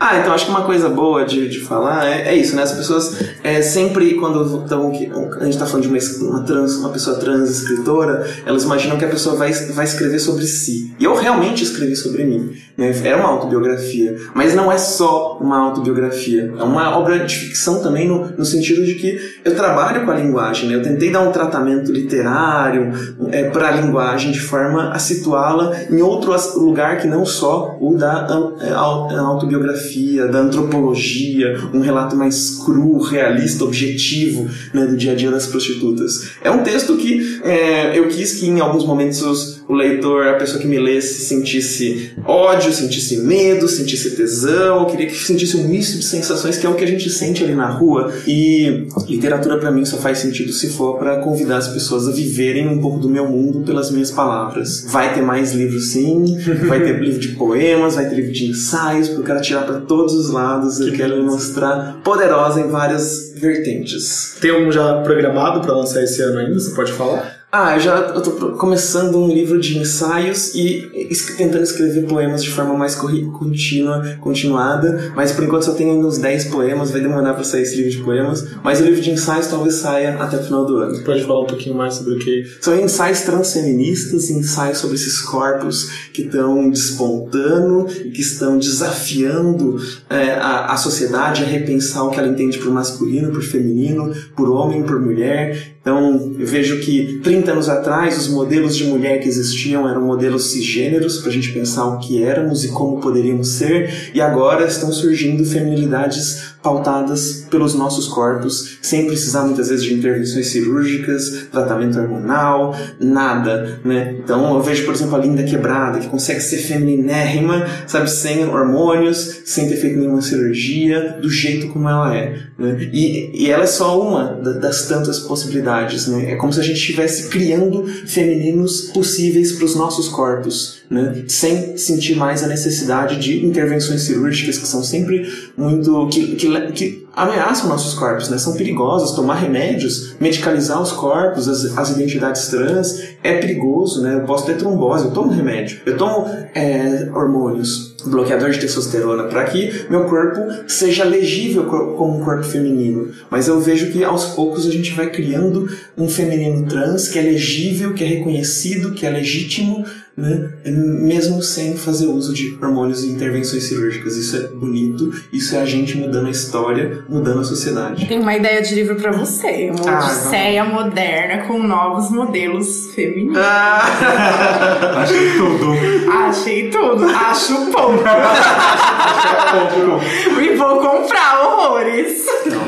Ah, então acho que uma coisa boa de, de falar é, é isso, né? As pessoas é, sempre, quando estão. A gente tá falando de uma, uma, trans, uma pessoa trans escritora, elas imaginam que a pessoa vai, vai escrever sobre si. E eu realmente escrevi sobre mim. Né? É uma autobiografia. Mas não é só uma autobiografia. É uma obra de ficção também, no, no sentido de que eu trabalho com a linguagem. Né? Eu tentei dar um tratamento literário é, para a linguagem de forma a situá-la em outro lugar que não só o da é, é, autobiografia, da antropologia, um relato mais cru, realista, objetivo né, do dia a dia das prostitutas. É um texto que é, eu quis que em alguns momentos o leitor, a pessoa que me lesse, sentisse ódio, sentisse medo, sentisse tesão, eu queria que sentisse um misto de sensações que é o que a gente sente ali na rua. E literatura para mim só faz sentido se for para convidar as pessoas a viverem um pouco do meu mundo pelas minhas palavras. Vai ter mais livros sim, vai ter livro de poemas, vai ter livro de ensaios, porque eu quero tirar para todos os lados, eu quero me mostrar poderosa em várias vertentes. Tem um já programado pra lançar esse ano ainda? Você pode falar? Ah, eu já eu tô começando um livro de ensaios e es- tentando escrever poemas de forma mais contínua, continuada, mas por enquanto só tenho ainda uns 10 poemas, vai demorar pra sair esse livro de poemas, mas o livro de ensaios talvez saia até o final do ano. Você pode falar um pouquinho mais sobre o que. São ensaios transfeministas, ensaios sobre esses corpos que estão despontando, que estão desafiando é, a, a sociedade a repensar o que ela entende por masculino, por feminino, por homem, por mulher. Então, eu vejo que 30 anos atrás, os modelos de mulher que existiam eram modelos cisgêneros, para a gente pensar o que éramos e como poderíamos ser, e agora estão surgindo feminilidades pautadas pelos nossos corpos, sem precisar muitas vezes de intervenções cirúrgicas, tratamento hormonal, nada, né? Então eu vejo, por exemplo, a Linda Quebrada, que consegue ser femininérrima, sabe, sem hormônios, sem ter feito nenhuma cirurgia, do jeito como ela é. Né? E, e ela é só uma da- das tantas possibilidades, né? É como se a gente estivesse criando femininos possíveis para os nossos corpos, né? Sem sentir mais a necessidade de intervenções cirúrgicas que são sempre muito que, que, que ameaçam nossos corpos, né? São perigosas. Tomar remédios, medicalizar os corpos, as, as identidades trans é perigoso, né? Eu posso ter trombose, eu tomo remédio, eu tomo é, hormônios, bloqueador de testosterona para que meu corpo seja legível co- como um corpo feminino. Mas eu vejo que aos poucos a gente vai criando um feminino trans que é legível, que é reconhecido, que é legítimo, né? mesmo sem fazer uso de hormônios e intervenções cirúrgicas. Isso é bonito, isso é a gente mudando a história, mudando a sociedade. Tem uma ideia de livro pra você. Uma Ah, odisseia moderna com novos modelos femininos. Ah! Achei tudo. Achei tudo. Acho pouco. e vou comprar horrores.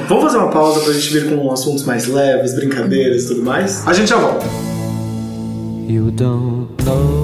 Vamos fazer uma pausa pra gente vir com assuntos mais leves, brincadeiras e tudo mais? A gente já volta. You don't know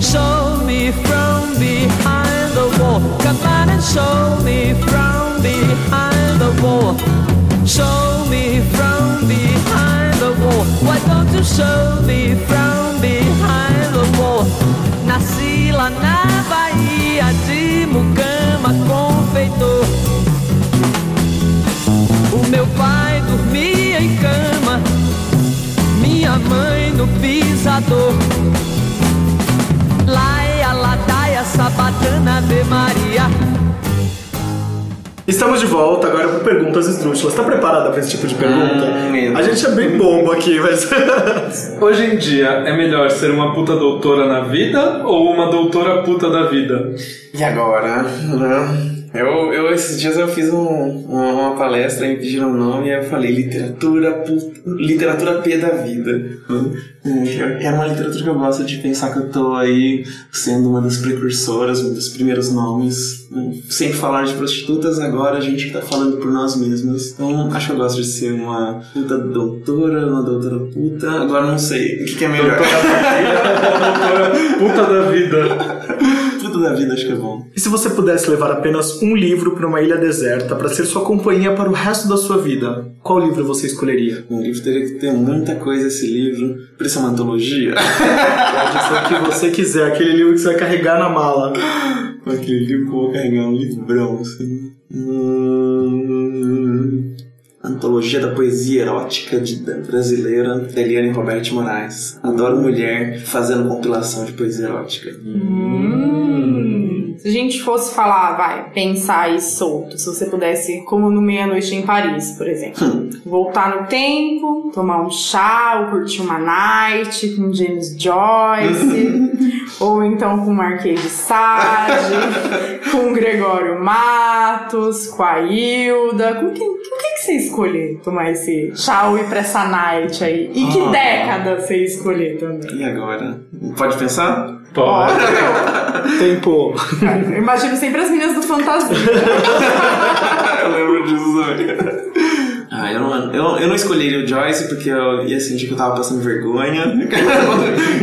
Show me from behind the wall. Come on and show me from behind the wall. Show me from behind the wall. Why don't you show me from behind the wall? Nasci lá na Bahia de Mucama, confeitor. O meu pai dormia em cama, minha mãe no trator. Sabatana, ave Maria. Estamos de volta agora com perguntas esdrúxulas. Tá preparada pra esse tipo de pergunta? Hum, a gente é bem bombo aqui, mas. Hoje em dia, é melhor ser uma puta doutora na vida ou uma doutora puta da vida? E agora? né? Eu, eu, esses dias eu fiz um- uma, uma palestra e me pediram o nome e eu falei literatura, literatura P da vida. É uma literatura que eu gosto de pensar que eu tô aí sendo uma das precursoras, um dos primeiros nomes. Sempre falar de prostitutas, agora a gente tá falando por nós mesmos. Então acho que eu gosto de ser uma puta doutora, uma doutora puta. Agora não sei o que, que é melhor. Doutora puta da vida. Da vida acho que é bom. E se você pudesse levar apenas um livro pra uma ilha deserta pra ser sua companhia para o resto da sua vida, qual livro você escolheria? Um livro teria que ter muita coisa esse livro. Por isso é uma antologia. Pode ser o que você quiser, aquele livro que você vai carregar na mala. Aquele livro que eu vou carregar um livrão, assim. Hum, Antologia da Poesia Erótica de, da brasileira, Eliane Roberto Moraes. Adoro mulher fazendo compilação de poesia erótica. Hum. Se a gente fosse falar, vai, pensar aí solto, se você pudesse, como no Meia-Noite em Paris, por exemplo, voltar no tempo, tomar um chá, ou curtir uma night com James Joyce, ou então com Marquês de Sade, com Gregório Matos, com a Hilda, com quem, com quem que você escolher tomar esse chá ou ir pra essa night aí? E que Ah. década você escolher também? E agora? Pode pensar? Pode. Tempo. Eu imagino sempre as meninas do Fantasia. eu lembro disso também. Ah, eu não, eu, eu não escolheria o Joyce porque eu ia sentir que eu tava passando vergonha.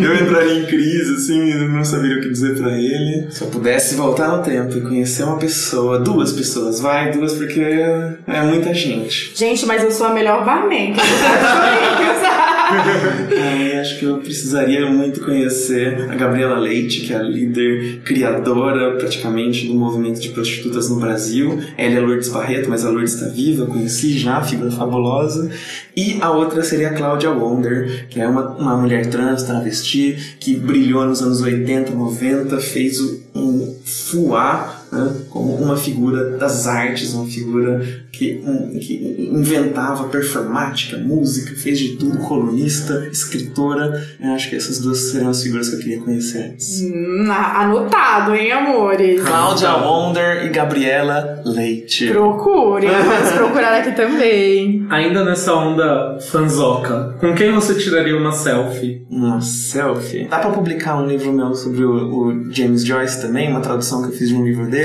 eu entraria em crise, assim, e não saberia o que dizer pra ele. Se eu pudesse voltar no tempo e conhecer uma pessoa, duas pessoas, vai, duas, porque é muita gente. Gente, mas eu sou a melhor barman. que eu Ai, acho que eu precisaria muito conhecer a Gabriela Leite, que é a líder criadora praticamente do movimento de prostitutas no Brasil. Ela é Lourdes Barreto, mas a Lourdes está viva, conheci já, figura fabulosa. E a outra seria a Cláudia Wonder, que é uma, uma mulher trans, travesti, que brilhou nos anos 80, 90, fez um fuá né, como uma figura das artes, uma figura que, um, que inventava performática, música, fez de tudo, colunista, escritora. Eu acho que essas duas seriam as figuras que eu queria conhecer antes. Hum, Anotado, hein, amores? Cláudia Wonder e Gabriela Leite. Procure, vamos procurar aqui também. Ainda nessa onda fanzoca, com quem você tiraria uma selfie? Uma selfie. Dá pra publicar um livro meu sobre o, o James Joyce também, uma tradução que eu fiz de um livro dele.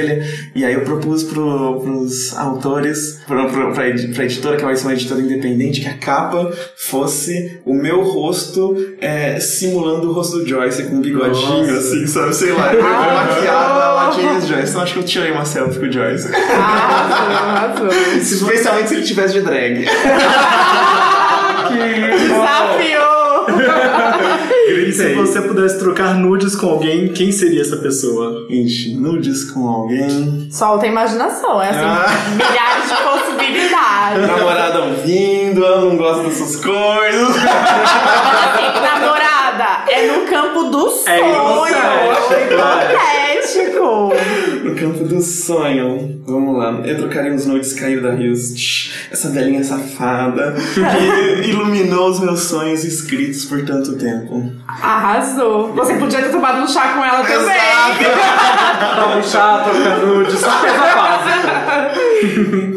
E aí eu propus pro, pros autores, pro, pro, pra, edi- pra editora, que vai ser uma editora independente, que a capa fosse o meu rosto é, simulando o rosto do Joyce com um bigodinho, Nossa. assim, sabe? Sei lá, eu maquiada lá James Joyce. Então acho que eu tirei uma selfie com o Joyce. Arrasou. Especialmente se ele tivesse de drag. Desafiou! E se você pudesse trocar nudes com alguém, quem seria essa pessoa? Gente, nudes com alguém. Solta a imaginação, é assim, Ah. milhares de possibilidades. Namorada ouvindo, ela não gosta dessas coisas. Assim, namorada, é no campo do sonho. hipotético, No campo do sonho. Vamos lá. Eu trocaria uns nudes caídos da Rios. Essa velhinha safada que iluminou os meus sonhos escritos por tanto tempo. Arrasou. Você podia ter tomado um chá com ela também. Tá um chá, trocar nude, só coisa.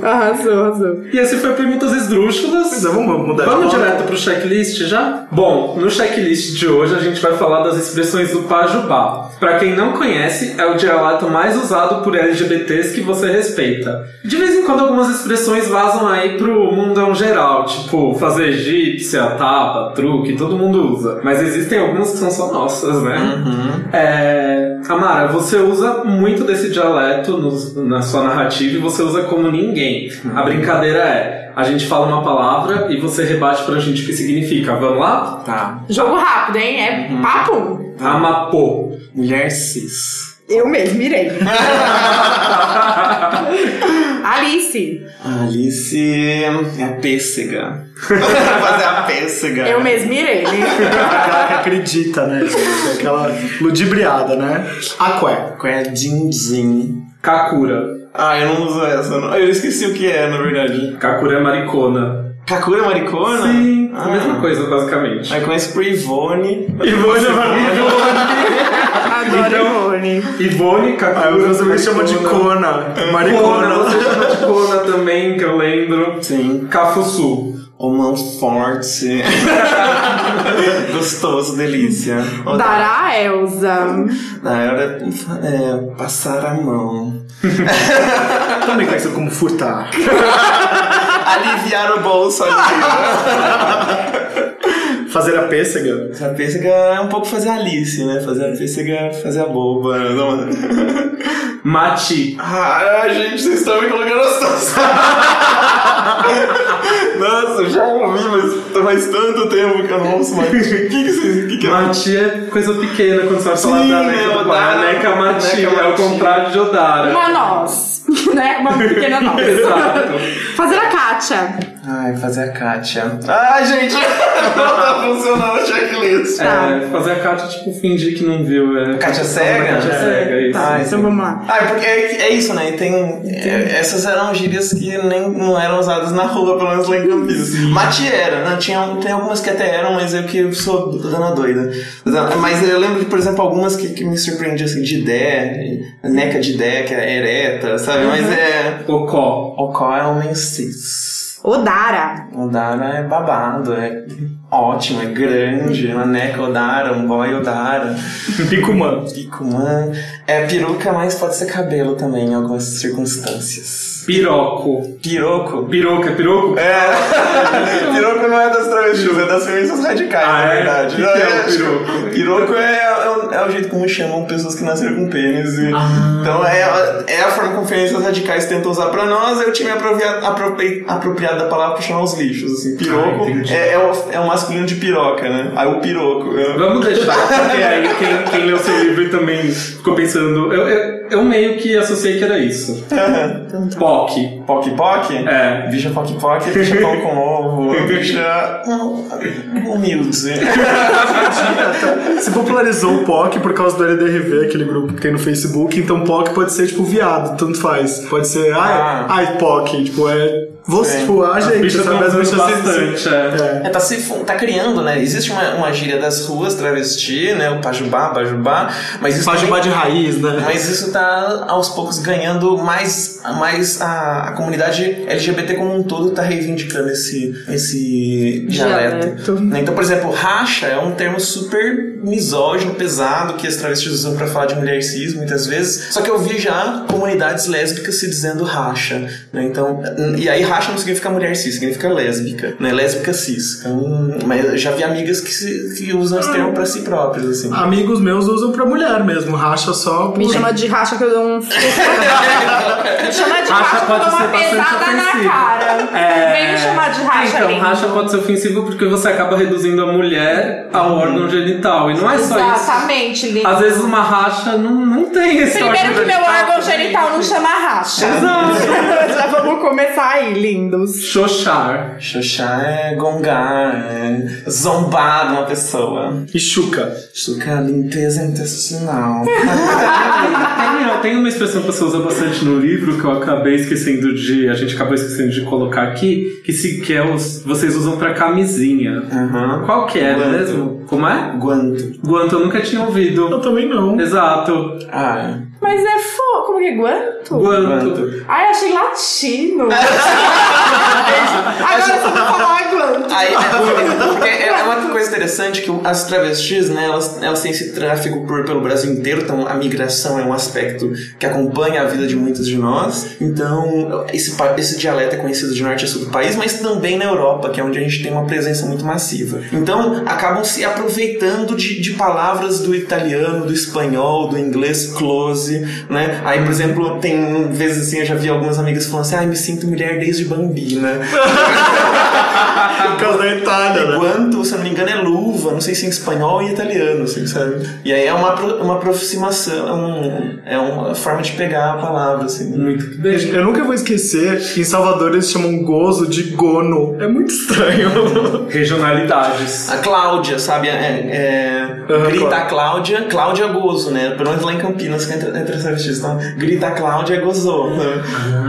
Arrasou, arrasou. E esse foi Perguntas Esdrúxulas. Pois é, vamos mudar de Vamos pauta? direto pro checklist já? Bom, no checklist de hoje a gente vai falar das expressões do Pajubá. Pra quem não conhece, é o dialeto mais usado por LGBTs que você respeita. De vez em quando algumas expressões vazam aí pro mundão geral, tipo fazer egípcia, tapa, truque, todo mundo usa. Mas existem algumas que são só nossas, né? É... Amara, você usa muito desse dialeto no- na sua narrativa e você usa como ninguém. A brincadeira é, a gente fala uma palavra e você rebate pra gente o que significa. Vamos lá? Tá. Jogo rápido, hein? É papo. Amapô. Mulher cis. Eu mesmo, mirei. Alice. A Alice é a pêssega. fazer a pêssega. Eu mesmo irei. Aquela que acredita, né? gente? Aquela ludibriada, né? Aqué. Qual é Din Din? Kakura. Ah, eu não uso essa. não. Eu esqueci o que é, na verdade. Kakura é maricona. Kakura é maricona? Sim, Ah. a mesma coisa, basicamente. Aí conheço por Ivone. Ivone Adoro Ivone. Ivone, Kakura. Meus amigos chamam de. Kona, Maricona. você chama de Kona também, que eu lembro. Sim. Cafuçu. Romão forte. Gostoso, delícia. Ó, Dará Elza. Na hora é passar a mão. Também conhecido como furtar. Aliviar o bolso ali. Fazer a pêssega. Essa pêssega é um pouco fazer a Alice, né? Fazer a pêssega, fazer a boba. né? Não, Mati. Ah, gente, vocês estão me colocando na situação. Nossa, eu já ouvi, mas faz tanto tempo que eu não ouço mais. O que, que vocês. Que que é? Mati é coisa pequena quando você vai falar Sim, da né, Neca pai. Odara. A Neca Mati Neca é o Mati. contrário de Odara. Uma nós. Né? Uma pequena. Exato. Fazer a Kátia. Ai, fazer a Kátia. Ai, gente, não tá funcionando a checklist. É, fazer a Kátia, tipo, fingir que não viu. É, Kátia cega? Kátia É. cega, isso. Ah, Então vamos lá. Ah, é porque é, é isso, né? E Tem, é, essas eram gírias que nem não eram usadas na rua, pelo menos lá em Campinas. Mati era, né? Tinha, tem algumas que até eram, mas eu que sou dona doida. Mas eu lembro de, por exemplo, algumas que, que me surpreendiam, assim, de Dé, neca de Dé, que é ereta, sabe? Mas é... Ocó. Ocó é homem cis. Odara. Odara é babado, é ótimo, é grande. Uma neca Odara, um boy Odara. Picumã. Picumã. É peruca, mas pode ser cabelo também em algumas circunstâncias. Piroco. Piroco? Piroca, é piroco? É. piroco não é das travestis, é das feministas radicais, Ah, na é? verdade. O que que é o piroco? Piroco é, é, o, jeito como chamam pessoas que nasceram com pênis. e- Ah. Então é, é a forma como feministas radicais tentam usar pra nós. Eu tinha me apropria- apropri- apropriado da palavra pra chamar os lixos. Assim. Piroco Ah, é, é, o, é o masculino de piroca, né? Aí o piroco. é- Vamos deixar, porque aí quem, quem leu seu livro também ficou pensando. Eu, eu, eu meio que associei que era isso. POC. Poc Poc? É. Bicha Poc Poc, bicha pão com ovo, bicha hum, humilde. Se popularizou o POC por causa do LDRV, aquele grupo que tem no Facebook, então POC pode ser tipo viado, tanto faz. Pode ser, ai, Ah. ai POC, tipo, é. Você, Sim. tipo, a gente, bichas sabe? estão As bichas se- bastante, é. É, tá, se, tá criando, né? Existe uma, uma gíria das ruas, travesti, né? O pajubá, bajubá, mas isso Pajubá também- de raiz, né? Mas isso tá aos poucos ganhando mais, mais a, a comunidade LGBT como um todo tá reivindicando esse, esse dialeto. Dialeto. Né? Então, por exemplo, racha é um termo super misógino, pesado, que as travestis usam pra falar de mulher cis muitas vezes. Só que eu vi já comunidades lésbicas se dizendo racha. Né? Então, e aí racha não significa mulher cis, significa lésbica, né? Lésbica cis. Então, mas eu já vi amigas que, se- que usam esse termo pra si próprias, assim. Amigos meus usam pra mulher mesmo, racha só por... Me chama de racha que eu dou um. Me chama de Racha racha, que eu pode dou uma ser bastante pesada na ofensivo. cara. É... Vem me chamar de racha, Então, lindo. racha pode ser ofensivo porque você acaba reduzindo a mulher ao órgão genital. E não é só isso. Exatamente, lindo. Às vezes uma racha não, não tem esse Primeiro órgão que meu órgão genital não chama racha. Já vamos começar aí, lindos. Xoxar. Xoxá é gongar, é zombar de uma pessoa. E chuca. Chuca é limpeza intestinal. Tem, uma expressão que você usa bastante no livro que eu acabei esquecendo de. A gente acabou esquecendo de colocar aqui, que, se, que é os. Vocês usam pra camisinha. Aham. Qual que é Guanto. mesmo? Como é? Guanto. Guanto, eu nunca tinha ouvido. Eu também não. Exato. Ah, Mas é fo... Como que é? Guanto? Guanto. Ai, achei latino. Agora eu vou falar guanto. Aí, é, porque é uma coisa interessante que as travestis, né, elas, elas têm esse tráfego por, pelo Brasil inteiro, então a migração é um aspecto que acompanha a vida de muitos de nós. Então, esse, esse dialeto é conhecido de norte a sul do país, mas também na Europa, que é onde a gente tem uma presença muito massiva. Então, acabam se aproveitando de, de palavras do italiano, do espanhol, do inglês close, né? Aí, por exemplo, tem vezes assim, eu já vi algumas amigas falando assim, ai, me sinto mulher desde bambina. Por causa da Itália, né? Quanto, se eu não me engano, é luva, não sei se em espanhol ou em italiano, assim, sabe? E aí é uma, uma aproximação, é, um- é uma forma de pegar a palavra, assim. Muito que bem. Eu nunca vou esquecer que em Salvador eles chamam gozo de gono. É muito estranho. Regionalidades. A Cláudia, sabe? É, é- Aham, grita claro. a Cláudia, Cláudia é gozo, né? Pelo menos lá em Campinas, que é entre, entre travestis. Então, grita a Cláudia, gozou. né?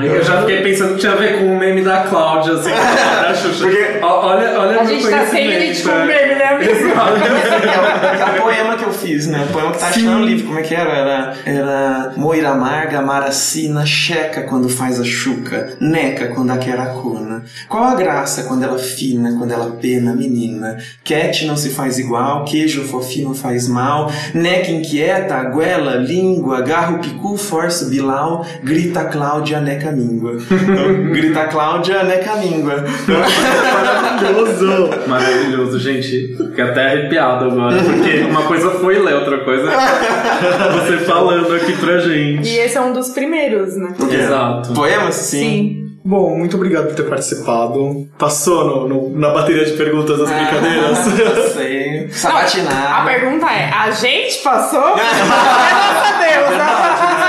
Eu já fiquei pensando que tinha a ver com o meme da Cláudia, assim, da Xuxa. Porque- olha, olha A meu gente tá sem conhecimento, limite com né? o meme, né, amigo? é, o, é o poema que eu fiz, né? O poema que tá achando no livro. Como é que era? Era, era Moira amarga, maracina, checa quando faz a chuca, neca quando a queracona. Qual a graça quando ela fina, quando ela pena, menina? Cat não se faz igual, queijo fofinho faz mal, neca inquieta, aguela, língua, garro picu, força bilau, grita Cláudia, neca míngua. Então, grita Cláudia, neca míngua. Maravilhoso. Maravilhoso, gente. Fiquei até arrepiado agora, porque uma coisa foi ler, outra coisa é você falando aqui pra gente. E esse é um dos primeiros, né? Exato. Poemas? Sim. Bom, muito obrigado por ter participado. Passou no, no- na bateria de perguntas das brincadeiras. Ah, sei. A Sabatinado. pergunta é: a gente passou? Graças a Deus,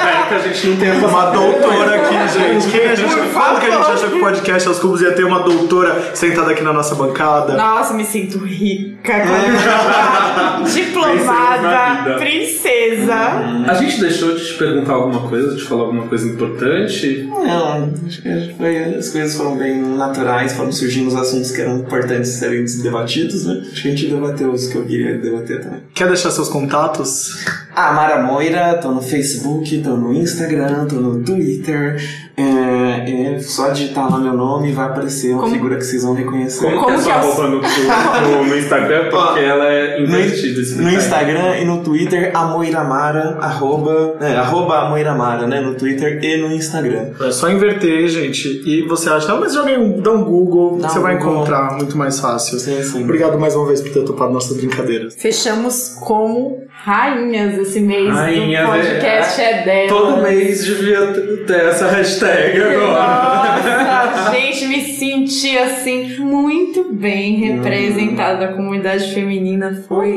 Espero que a gente não tenha Uma doutora aqui, gente. Quem a gente Por fala que a gente achou que o podcast aos cubos ia ter uma doutora sentada aqui na nossa bancada? Nossa, me sinto rica, diplomada, princesa. A gente deixou de te perguntar alguma coisa, de te falar alguma coisa importante? Não, acho que foi- as coisas foram bem naturais, foram surgindo os assuntos que eram importantes serem debatidos, né? Acho que a gente debateu os que eu queria debater também. Quer deixar seus contatos? Ah, Mara Moira, tô no Facebook, tô no Instagram, tô no Twitter. É, é só digitar lá meu nome e vai aparecer uma Como- figura que vocês vão reconhecer. Como, que Como é sua é roupa no, no, no Instagram? Porque ela é No, invertida. esse no detalhe. Instagram e no Twitter, Amoiramara, arroba, é, arroba Amoiramara, né? No Twitter e no Instagram. É só inverter, gente. E você acha, ah, mas joga um, dá um Google, Dá você um vai Google. encontrar muito mais fácil. Sim, sim. Obrigado mais uma vez por ter topado nossas brincadeiras. Fechamos como rainhas esse mês Rainhas, do podcast é, dela. Todo mês devia ter essa hashtag agora. Nossa, gente, me senti assim muito bem representada. A comunidade feminina foi.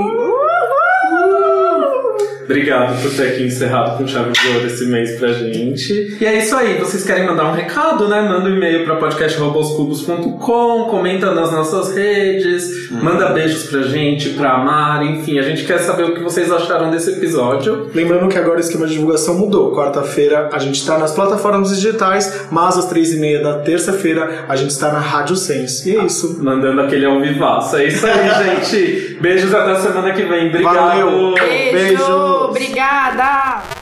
Obrigado por ter aqui encerrado com chave de ouro esse mês pra gente. E é isso aí. Vocês querem mandar um recado, né? Manda um e-mail pra podcastrouboscubos.com, comenta nas nossas redes, manda beijos pra gente, pra amar, enfim. A gente quer saber o que vocês acharam desse episódio. Lembrando que agora o esquema de divulgação mudou. Quarta-feira a gente está nas plataformas digitais, mas às três e meia da terça-feira a gente está na Rádio Sense. E é isso. Mandando aquele ao vivaço. É isso aí, gente. Beijos até a semana que vem. Obrigado. Valeu. Beijo! Beijos. Obrigada!